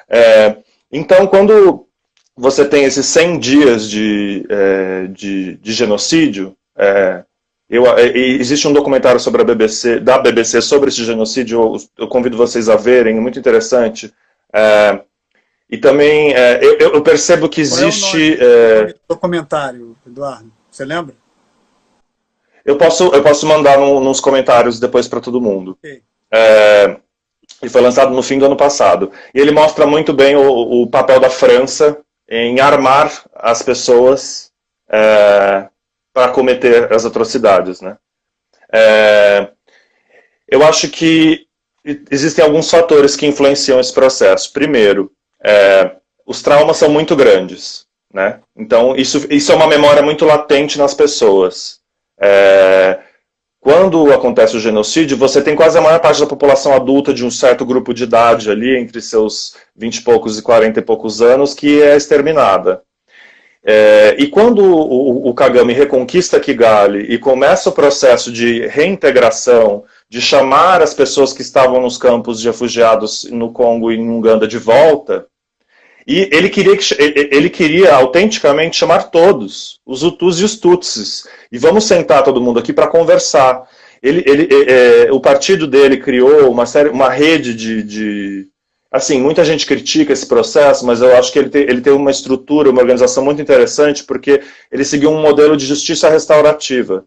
É, então, quando você tem esses 100 dias de, é, de, de genocídio, é, eu, é, existe um documentário sobre a BBC, da BBC sobre esse genocídio, eu, eu convido vocês a verem, é muito interessante. E também eu, eu, percebo que existe. Qual é o nome, documentário, Eduardo? Você lembra? Eu posso, eu posso mandar no, nos comentários depois para todo mundo. Okay. É, ele foi lançado no fim do ano passado. E ele mostra muito bem o, o papel da França em armar as pessoas é, para cometer as atrocidades. Né? É, eu acho que existem alguns fatores que influenciam esse processo. Primeiro, é, os traumas são muito grandes, né? Então, isso, isso é uma memória muito latente nas pessoas. É, quando acontece o genocídio, você tem quase a maior parte da população adulta de um certo grupo de idade ali, entre seus 20 e poucos e 40 e poucos anos, que é exterminada. É, e quando o, o Kagame reconquista Kigali e começa o processo de reintegração, de chamar as pessoas que estavam nos campos de refugiados no Congo e em Uganda de volta. E ele queria, ele queria autenticamente chamar todos, os Hutus e os Tutsis. E vamos sentar todo mundo aqui para conversar. Ele, ele, é, o partido dele criou uma, série, uma rede de, de, Assim, muita gente critica esse processo, mas eu acho que ele tem, ele tem uma estrutura, uma organização muito interessante, porque ele seguiu um modelo de justiça restaurativa.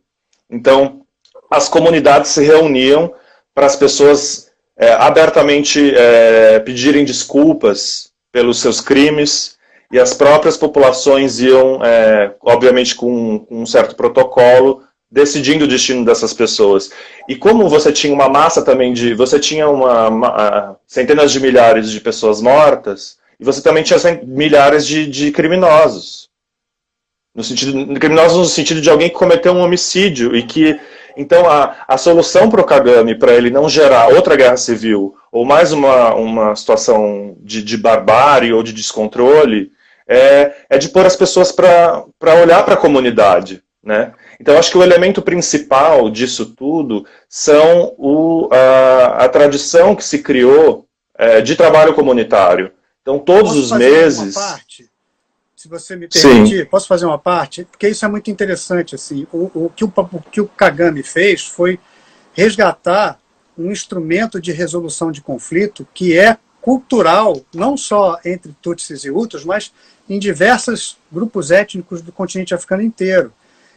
Então, as comunidades se reuniam para as pessoas é, abertamente é, pedirem desculpas pelos seus crimes e as próprias populações iam, é, obviamente, com, com, um certo protocolo, decidindo o destino dessas pessoas. E como você tinha uma massa também de. Você tinha uma, uma centenas de milhares de pessoas mortas, e você também tinha milhares de, de criminosos. No sentido, criminosos no sentido de alguém que cometeu um homicídio e que então, a, a solução para o Kagame, para ele não gerar outra guerra civil, ou mais uma, uma situação de, de barbárie ou de descontrole, é, é de pôr as pessoas para olhar para a comunidade. Né? Então, acho que o elemento principal disso tudo são o, a, a tradição que se criou é, de trabalho comunitário. Então, todos Posso os meses. Uma parte? Se você me permitir, Sim. posso fazer uma parte? Porque isso é muito interessante. Assim, o, o, que o, o que o Kagame fez foi resgatar um instrumento de resolução de conflito que é cultural, não só entre Tutsis e Hutus, mas em diversos grupos étnicos do continente africano inteiro.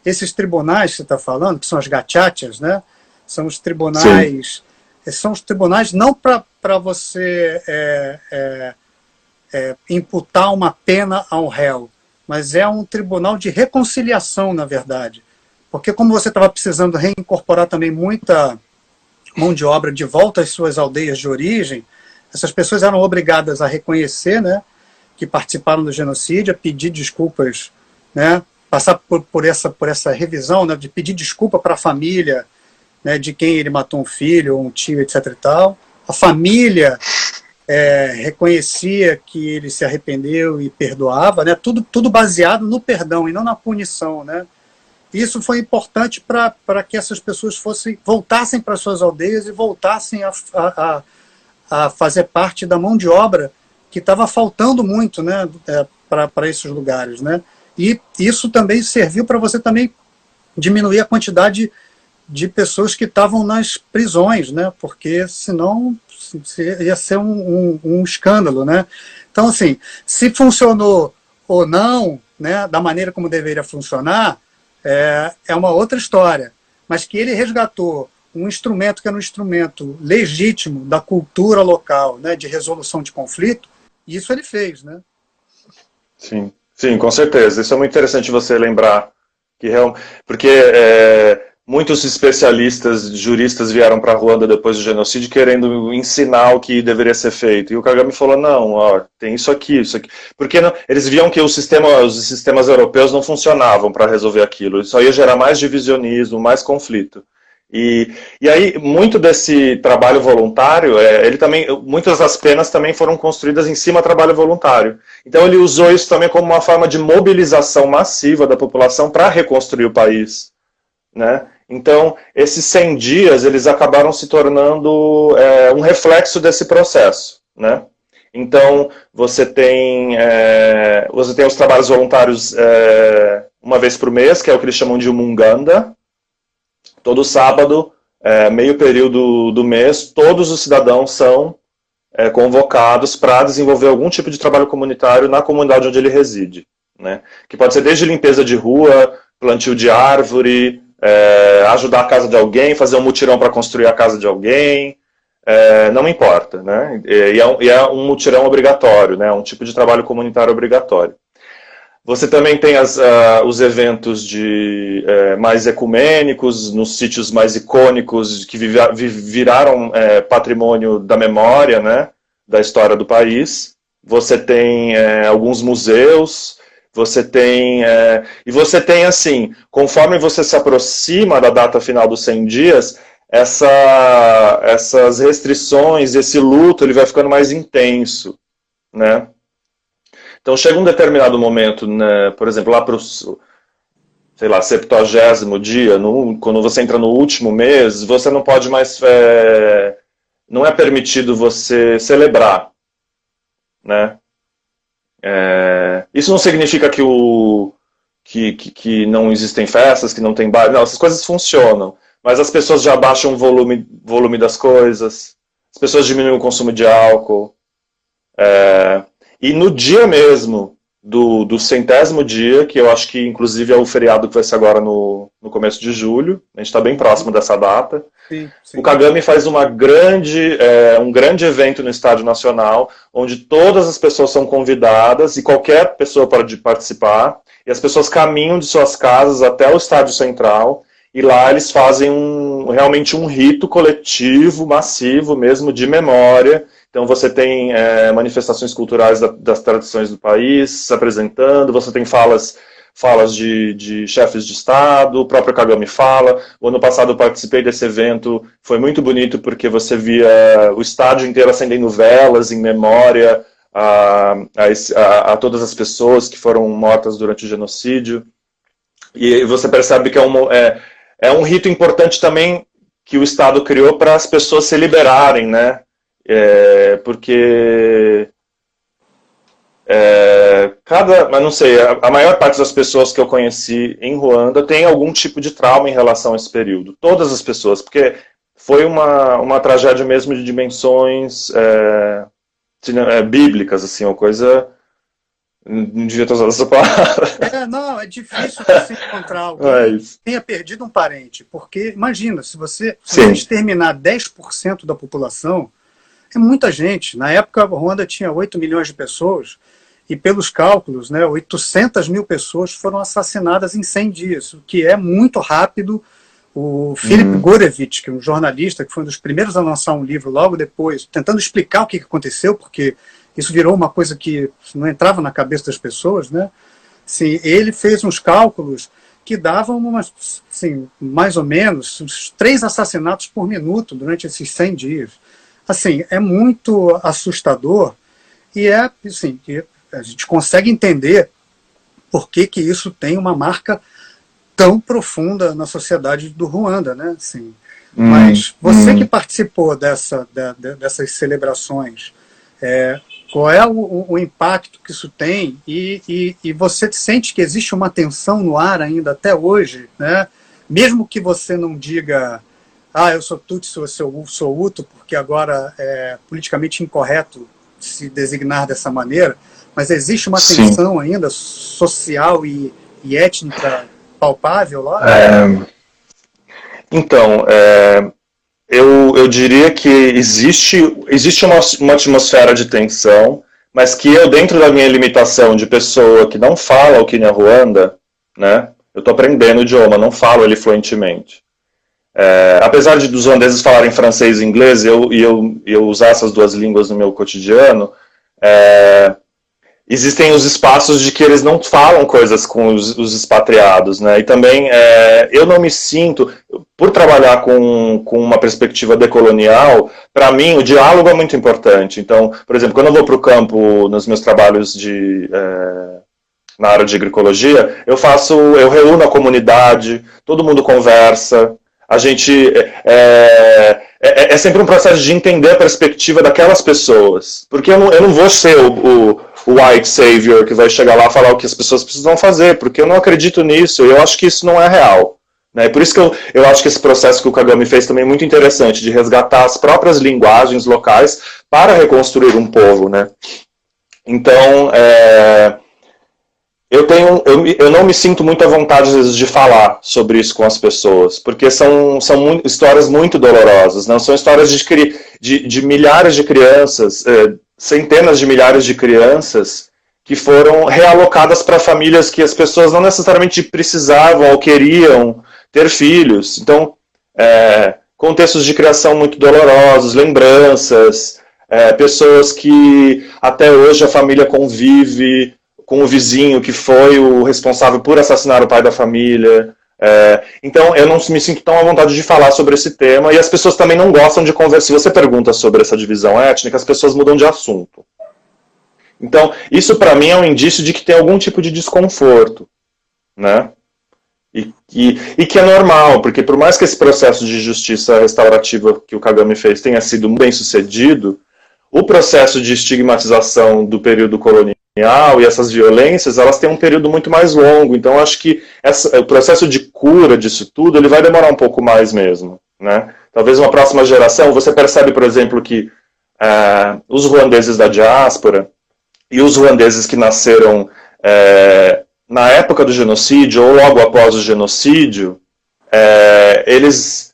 Esses tribunais que você está falando, que são as gachachas, né? são os tribunais. Sim. São os tribunais não para você é, é, é, imputar uma pena ao réu, mas é um tribunal de reconciliação, na verdade. Porque, como você estava precisando reincorporar também muita mão de obra de volta às suas aldeias de origem, essas pessoas eram obrigadas a reconhecer né, que participaram do genocídio, a pedir desculpas, né, passar por, por, essa, por essa revisão, né, de pedir desculpa para a família né, de quem ele matou um filho, um tio, etc. E tal. A família é, reconhecia que ele se arrependeu e perdoava, né, tudo, tudo baseado no perdão e não na punição. Né. Isso foi importante para que essas pessoas fossem voltassem para suas aldeias e voltassem a, a, a fazer parte da mão de obra que estava faltando muito né, é, para esses lugares. Né? E isso também serviu para você também diminuir a quantidade de pessoas que estavam nas prisões, né? porque senão ia ser um, um, um escândalo. Né? Então, assim, se funcionou ou não, né, da maneira como deveria funcionar, é, é uma outra história. Mas que ele resgatou um instrumento que era um instrumento legítimo da cultura local, né, de resolução de conflito, isso ele fez, né? Sim, sim, com certeza. Isso é muito interessante você lembrar que realmente, porque é, muitos especialistas, juristas vieram para Ruanda depois do genocídio querendo ensinar o que deveria ser feito. E o Kagame falou: não, ó, tem isso aqui, isso aqui. Porque não, eles viam que sistema, os sistemas europeus não funcionavam para resolver aquilo. Isso ia gerar mais divisionismo, mais conflito. E, e aí, muito desse trabalho voluntário, é, ele também, muitas das penas também foram construídas em cima do trabalho voluntário. Então, ele usou isso também como uma forma de mobilização massiva da população para reconstruir o país. Né? Então, esses 100 dias, eles acabaram se tornando é, um reflexo desse processo. Né? Então, você tem, é, você tem os trabalhos voluntários é, uma vez por mês, que é o que eles chamam de Munganda, todo sábado, é, meio período do mês, todos os cidadãos são é, convocados para desenvolver algum tipo de trabalho comunitário na comunidade onde ele reside. Né? Que pode ser desde limpeza de rua, plantio de árvore, é, ajudar a casa de alguém, fazer um mutirão para construir a casa de alguém, é, não importa. Né? E, é um, e é um mutirão obrigatório, né? um tipo de trabalho comunitário obrigatório. Você também tem as, uh, os eventos de uh, mais ecumênicos, nos sítios mais icônicos, que viraram uh, patrimônio da memória, né, da história do país. Você tem eh, alguns museus, você tem. e você tem, assim, conforme você se aproxima da data final dos 100 dias, essa, essas restrições, esse luto, ele vai ficando mais intenso, né? Então chega um determinado momento, né, por exemplo, lá para o, sei lá, septuagésimo dia, no, quando você entra no último mês, você não pode mais, é, não é permitido você celebrar, né? É, isso não significa que, o, que, que, que, não existem festas, que não tem bar, não, essas coisas funcionam, mas as pessoas já baixam o volume, volume das coisas, as pessoas diminuem o consumo de álcool, é, e no dia mesmo do, do, centésimo dia, que eu acho que inclusive é o feriado que vai ser agora no, no começo de julho, a gente está bem próximo dessa data, sim, sim. o Kagame faz uma grande, é, um grande evento no Estádio Nacional, onde todas as pessoas são convidadas e qualquer pessoa pode participar, e as pessoas caminham de suas casas até o Estádio Central, e lá eles fazem um, realmente um rito coletivo, massivo mesmo, de memória, então você tem é, manifestações culturais da, das tradições do país se apresentando, você tem falas falas de, de, chefes de Estado, o próprio Kagame fala. O ano passado eu participei desse evento, foi muito bonito porque você via o estádio inteiro acendendo velas em memória a, a, a, todas as pessoas que foram mortas durante o genocídio. E você percebe que é é, é um rito importante também que o Estado criou para as pessoas se liberarem, né? É, porque é, cada, mas não sei, a, a, maior parte das pessoas que eu conheci em Ruanda tem algum tipo de trauma em relação a esse período. Todas as pessoas, porque foi uma, uma tragédia mesmo de dimensões é, é bíblicas, assim, uma coisa não devia ter usado essa palavra. É, não, é difícil você encontrar alguém é que tenha perdido um parente. Porque, imagina, se você, se você exterminar 10% da população, é muita gente. Na época, a Ruanda tinha 8 milhões de pessoas, e pelos cálculos, né, 800 mil pessoas foram assassinadas em 100 dias, o que é muito rápido. O Philip uhum. Gorevich, que é um jornalista que foi um dos primeiros a lançar um livro logo depois, tentando explicar o que aconteceu, porque isso virou uma coisa que não entrava na cabeça das pessoas, né? Sim, ele fez uns cálculos que davam umas, assim, mais ou menos uns três assassinatos por minuto durante esses 100 dias. Assim, é muito assustador e é, assim, a gente consegue entender por que, que isso tem uma marca tão profunda na sociedade do Ruanda, né? Assim, hum, mas você hum. que participou dessa, de, dessas celebrações, é, qual é o, o, impacto que isso tem e, e, e, você sente que existe uma tensão no ar ainda até hoje, né? mesmo que você não diga ah, eu sou Tutsi, eu sou, sou Hutu, porque agora é politicamente incorreto se designar dessa maneira, mas existe uma Sim. tensão ainda social e, e étnica palpável lá? É, então, é, eu, eu diria que existe, existe uma, uma atmosfera de tensão, mas que eu, dentro da minha limitação de pessoa que não fala o Kinyarwanda, né, eu estou aprendendo o idioma, não falo ele fluentemente. É, apesar de dos holandeses falarem francês e inglês, eu, e eu, eu usar essas duas línguas no meu cotidiano, é, existem os espaços de que eles não falam coisas com os, os expatriados, né? E também é, eu não me sinto, por trabalhar com, com uma perspectiva decolonial, para mim o diálogo é muito importante. Então, por exemplo, quando eu vou para o campo nos meus trabalhos de é, na área de agroecologia, eu faço, eu reúno a comunidade, todo mundo conversa, a gente é, é, é, sempre um processo de entender a perspectiva daquelas pessoas, porque eu não, eu não vou ser o, o white savior que vai chegar lá e falar o que as pessoas precisam fazer, porque eu não acredito nisso, eu acho que isso não é real. Né? Por isso que eu, eu acho que esse processo que o Kagame fez também é muito interessante, de resgatar as próprias linguagens locais para reconstruir um povo. Né? Então, é, eu, tenho, eu, eu não me sinto muito à vontade, às vezes, de falar sobre isso com as pessoas, porque são, são histórias muito dolorosas, não são histórias de, de, de milhares de crianças, é, centenas de milhares de crianças que foram realocadas para famílias que as pessoas não necessariamente precisavam ou queriam ter filhos. Então, é, contextos de criação muito dolorosos, lembranças, é, pessoas que até hoje a família convive com o vizinho que foi o responsável por assassinar o pai da família. É, então, eu não me sinto tão à vontade de falar sobre esse tema, e as pessoas também não gostam de conversar. Se você pergunta sobre essa divisão étnica, as pessoas mudam de assunto. Então, isso para mim é um indício de que tem algum tipo de desconforto, né? E, e, e, que é normal, porque por mais que esse processo de justiça restaurativa que o Kagame fez tenha sido bem sucedido, o processo de estigmatização do período colonial e essas violências, elas têm um período muito mais longo. Então, acho que essa, o processo de cura disso tudo, ele vai demorar um pouco mais mesmo, né? Talvez uma próxima geração, você percebe, por exemplo, que é, os ruandeses da diáspora e os ruandeses que nasceram é, na época do genocídio ou logo após o genocídio, é, eles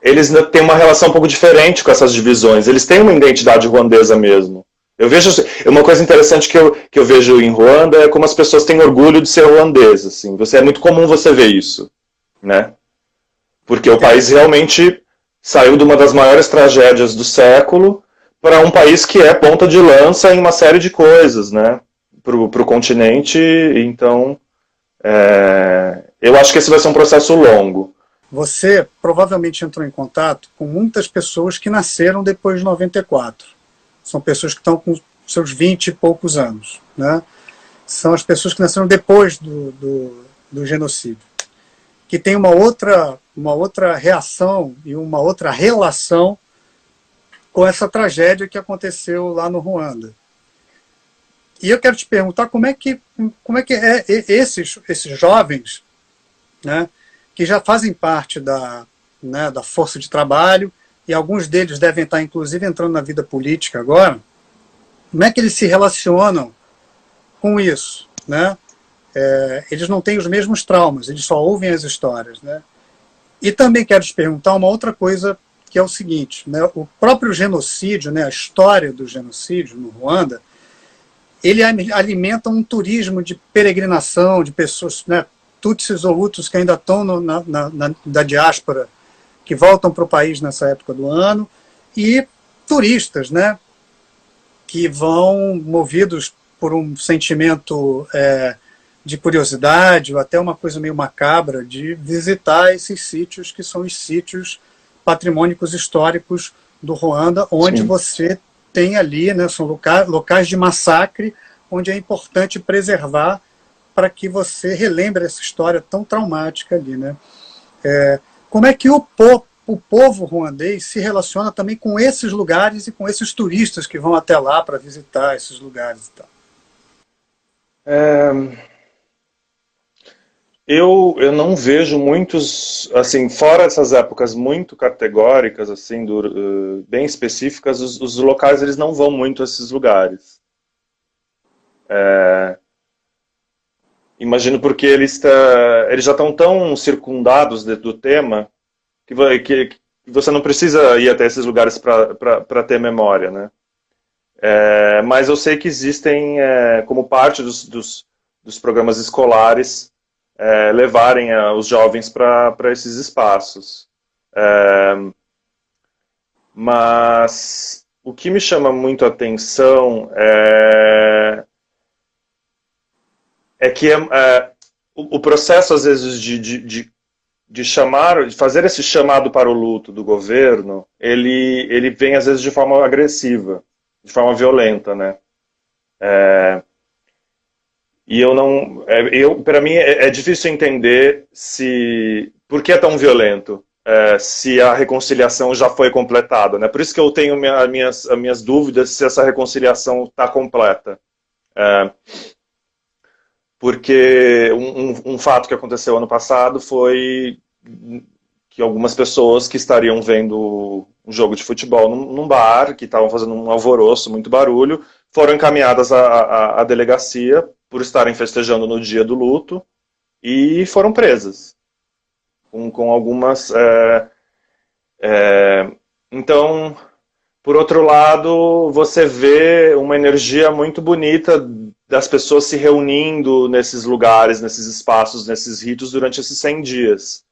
eles têm uma relação um pouco diferente com essas divisões. Eles têm uma identidade ruandesa mesmo. Eu vejo uma coisa interessante que eu, que eu vejo em Ruanda é como as pessoas têm orgulho de ser ruandês. Assim. Você, é muito comum você ver isso, né? Porque o país realmente saiu de uma das maiores tragédias do século para um país que é ponta de lança em uma série de coisas, né? Para o continente. Então, é, eu acho que esse vai ser um processo longo. Você provavelmente entrou em contato com muitas pessoas que nasceram depois de 94 são pessoas que estão com seus 20 e poucos anos. Né? São as pessoas que nasceram depois do, do, do genocídio. que tem uma outra, uma outra reação e uma outra relação com essa tragédia que aconteceu lá no Ruanda. E eu quero te perguntar como é que, como é, que é esses, esses jovens né, que já fazem parte da, né, da força de trabalho, e alguns deles devem estar, inclusive, entrando na vida política agora, como é que eles se relacionam com isso? Né? É, eles não têm os mesmos traumas, eles só ouvem as histórias. Né? E também quero te perguntar uma outra coisa, que é o seguinte: né? o próprio genocídio, né, a história do genocídio no Ruanda, ele alimenta um turismo de peregrinação de pessoas, né, tutsis ou hutus que ainda estão na, na, na, da diáspora, que voltam para o país nessa época do ano, e turistas, né, que vão movidos por um sentimento é, de curiosidade ou até uma coisa meio macabra de visitar esses sítios que são os sítios patrimônicos históricos do Ruanda, onde Sim. você tem ali, né, são locais, locais de massacre, onde é importante preservar para que você relembre essa história tão traumática ali. Né? É, como é que o, po o povo ruandês se relaciona também com esses lugares e com esses turistas que vão até lá para visitar esses lugares e tal? É, eu, eu não vejo muitos, assim, fora essas épocas muito categóricas, assim, do, uh, bem específicas, os, os, locais eles não vão muito a esses lugares. É, imagino porque eles, tá, eles já estão tão circundados de, do tema que, que, que, você não precisa ir até esses lugares para ter memória, né? É, mas eu sei que existem, é, como parte dos, dos, dos programas escolares, é, levarem a, os jovens para esses espaços. É, mas o que me chama muito a atenção é, é que é, é, o, o, processo, às vezes, de, de, de, de, chamar, de fazer esse chamado para o luto do governo, ele, ele vem, às vezes, de forma agressiva, de forma violenta, né? É, e eu não. É, eu, para mim é, é, difícil entender se. Por que é tão violento? É, se a reconciliação já foi completada. Né? Por isso que eu tenho minha, minhas, minhas dúvidas se essa reconciliação está completa. É, porque um, um, fato que aconteceu ano passado foi que algumas pessoas que estariam vendo um jogo de futebol num, num bar, que estavam fazendo um alvoroço, muito barulho, foram encaminhadas à, à, à delegacia por estarem festejando no dia do luto e foram presas com, com algumas. É, é, então, por outro lado, você vê uma energia muito bonita das pessoas se reunindo nesses lugares, nesses espaços, nesses ritos durante esses 100 dias.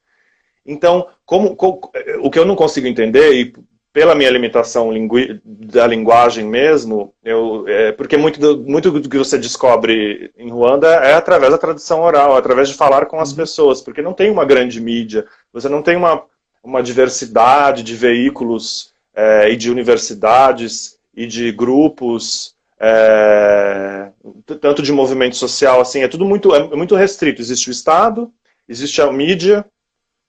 Então, como, como, o que eu não consigo entender, e pela minha limitação lingu da linguagem mesmo, eu, é, porque muito do, muito do que você descobre em Ruanda é através da tradição oral, é através de falar com as uhum. pessoas, porque não tem uma grande mídia, você não tem uma, uma diversidade de veículos é, e de universidades e de grupos, é, tanto de movimento social, assim, é tudo muito, é muito restrito. Existe o Estado, existe a mídia,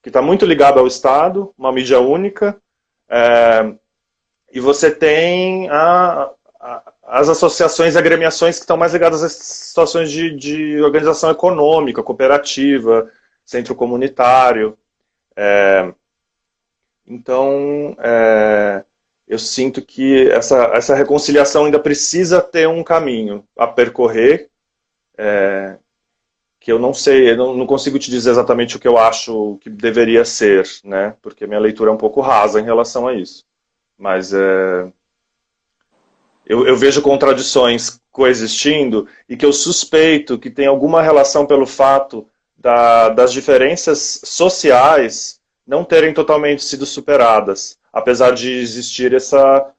que está muito ligada ao Estado, uma mídia única, é, e você tem a, a, as associações e agremiações que estão mais ligadas às situações de, de organização econômica, cooperativa, centro comunitário. É, então, é, eu sinto que essa, essa reconciliação ainda precisa ter um caminho a percorrer, é, que eu não sei, eu não, não, consigo te dizer exatamente o que eu acho que deveria ser, né? Porque minha leitura é um pouco rasa em relação a isso. Mas é, eu, eu vejo contradições coexistindo e que eu suspeito que tem alguma relação pelo fato da, das diferenças sociais não terem totalmente sido superadas, apesar de existir essa,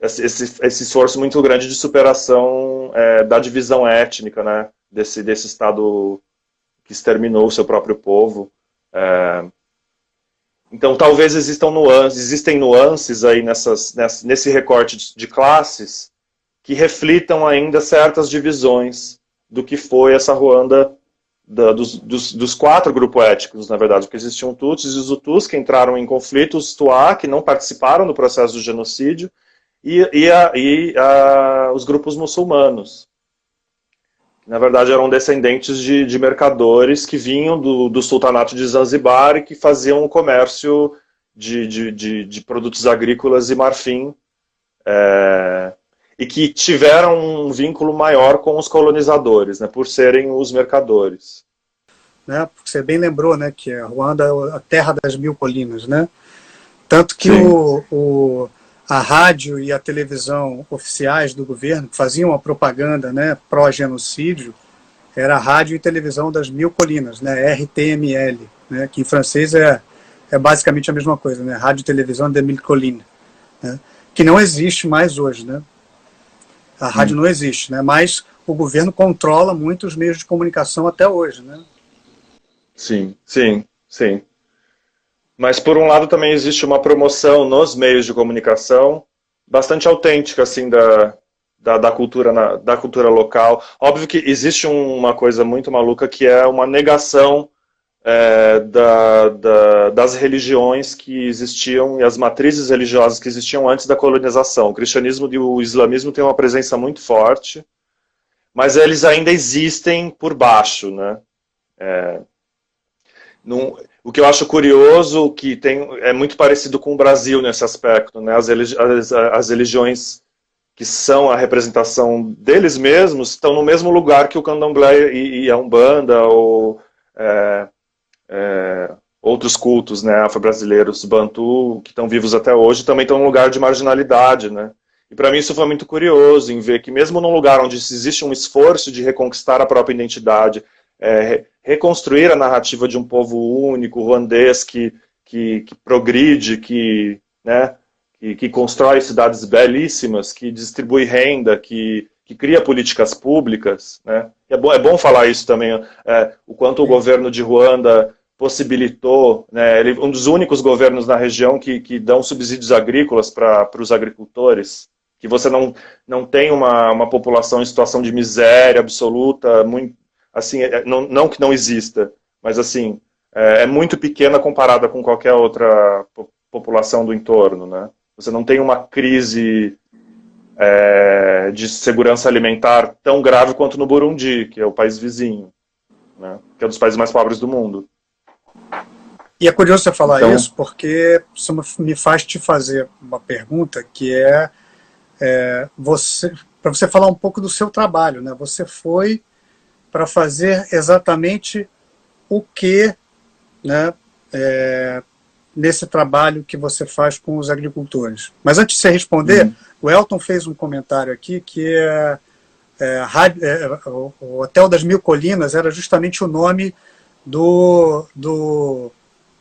esse, esse esforço muito grande de superação é, da divisão étnica, né? Desse, desse Estado que exterminou o seu próprio povo. É... Então, talvez existam nuances, existem nuances aí nessas, nesse recorte de classes que reflitam ainda certas divisões do que foi essa Ruanda da, dos, dos, dos, quatro grupos étnicos, na verdade, porque existiam Tutsis e os Hutus que entraram em conflito, os Tuá que não participaram do processo do genocídio, e, e, a, e a, os grupos muçulmanos. Na verdade, eram descendentes de, de mercadores que vinham do, do, sultanato de Zanzibar e que faziam o comércio de, de, de, de produtos agrícolas e marfim, é, e que tiveram um vínculo maior com os colonizadores, né, por serem os mercadores. Né, você bem lembrou né, que a Ruanda é a terra das mil colinas, né? Tanto que o, o a rádio e a televisão oficiais do governo que faziam a propaganda né, pró-genocídio era a rádio e televisão das mil colinas, né, RTML, né, que em francês é, é basicamente a mesma coisa, né, rádio e televisão de mille collines, né, que não existe mais hoje, né, a rádio hum. não existe, né, mas o governo controla muitos meios de comunicação até hoje, né. Sim, sim, sim. Mas, por um lado, também existe uma promoção nos meios de comunicação bastante autêntica, assim, da, da, da, cultura, na, da cultura local. Óbvio que existe uma coisa muito maluca que é uma negação é, da, da, das religiões que existiam e as matrizes religiosas que existiam antes da colonização. O cristianismo e o islamismo têm uma presença muito forte, mas eles ainda existem por baixo, né? É, num, o que eu acho curioso, que tem, é muito parecido com o Brasil nesse aspecto, né? As, as, as religiões que são a representação deles mesmos estão no mesmo lugar que o candomblé e, e a umbanda ou é, é, outros cultos, né, afro-brasileiros, bantu, que estão vivos até hoje, também estão num lugar de marginalidade, né? E para mim isso foi muito curioso em ver que mesmo num lugar onde existe um esforço de reconquistar a própria identidade, é, reconstruir a narrativa de um povo único, ruandês, que, que, que progride, que, né, que, que, constrói cidades belíssimas, que distribui renda, que, que cria políticas públicas. Né? É, bom, é bom falar isso também, é, o quanto o governo de Ruanda possibilitou, né, ele, um dos únicos governos na região que, que dão subsídios agrícolas para os agricultores, que você não, não tem uma, uma população em situação de miséria absoluta, muito, assim, é, não, não que não exista, mas assim, é, é, muito pequena comparada com qualquer outra população do entorno, né? Você não tem uma crise é, de segurança alimentar tão grave quanto no Burundi, que é o país vizinho, né? que é um dos países mais pobres do mundo. E é curioso você falar então, isso, porque isso me faz te fazer uma pergunta que é, é você para você falar um pouco do seu trabalho, né? Você foi para fazer exatamente o que né, é, nesse trabalho que você faz com os agricultores. Mas antes de você responder, uhum. o Elton fez um comentário aqui que é, é, é, o Hotel das Mil Colinas era justamente o nome do, do,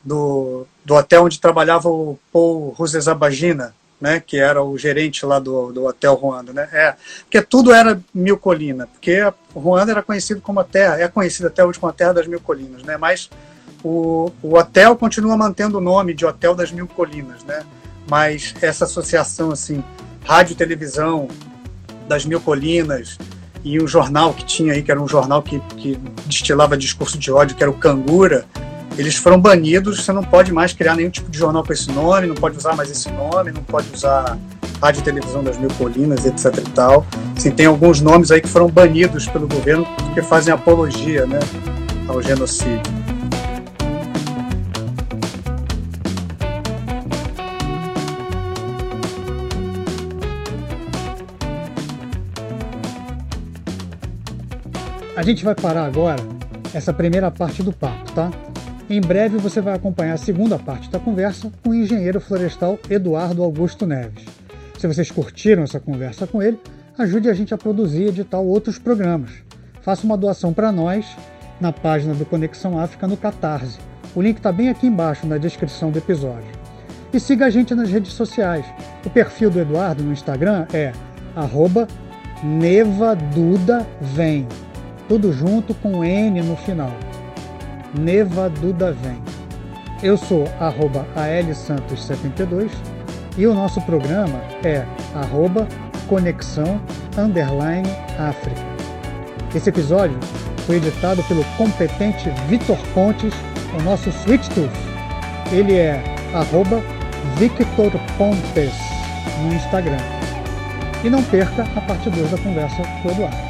do, do hotel onde trabalhava o Paul Rusesabagina, né, que era o gerente lá do, do Hotel Ruanda, né? É, porque tudo era Mil Colina, porque Ruanda era conhecido como a terra, é conhecida até hoje como a terra das Mil Colinas, né? Mas o, o hotel continua mantendo o nome de Hotel das Mil Colinas, né? Mas essa associação assim, rádio, televisão das Mil Colinas e um jornal que tinha aí, que era um jornal que, que destilava discurso de ódio, que era o Cangura, eles foram banidos, você não pode mais criar nenhum tipo de jornal com esse nome, não pode usar mais esse nome, não pode usar rádio e televisão das mil colinas, etc e tal. Assim, tem alguns nomes aí que foram banidos pelo governo que fazem apologia né, ao genocídio. A gente vai parar agora essa primeira parte do papo, tá? Em breve você vai acompanhar a segunda parte da conversa com o engenheiro florestal Eduardo Augusto Neves. Se vocês curtiram essa conversa com ele, ajude a gente a produzir e editar outros programas. Faça uma doação para nós na página do Conexão África no Catarse. O link está bem aqui embaixo na descrição do episódio. E siga a gente nas redes sociais. O perfil do Eduardo no Instagram é nevadudavem. Tudo junto com N no final. Neva Duda Vem. Eu sou arroba ALSantos72 e o nosso programa é arroba Conexão Underline África. Esse episódio foi editado pelo competente Vitor Pontes, o nosso Switch Tooth. Ele é arroba Victor Pontes no Instagram. E não perca a parte 2 da conversa com o Eduardo.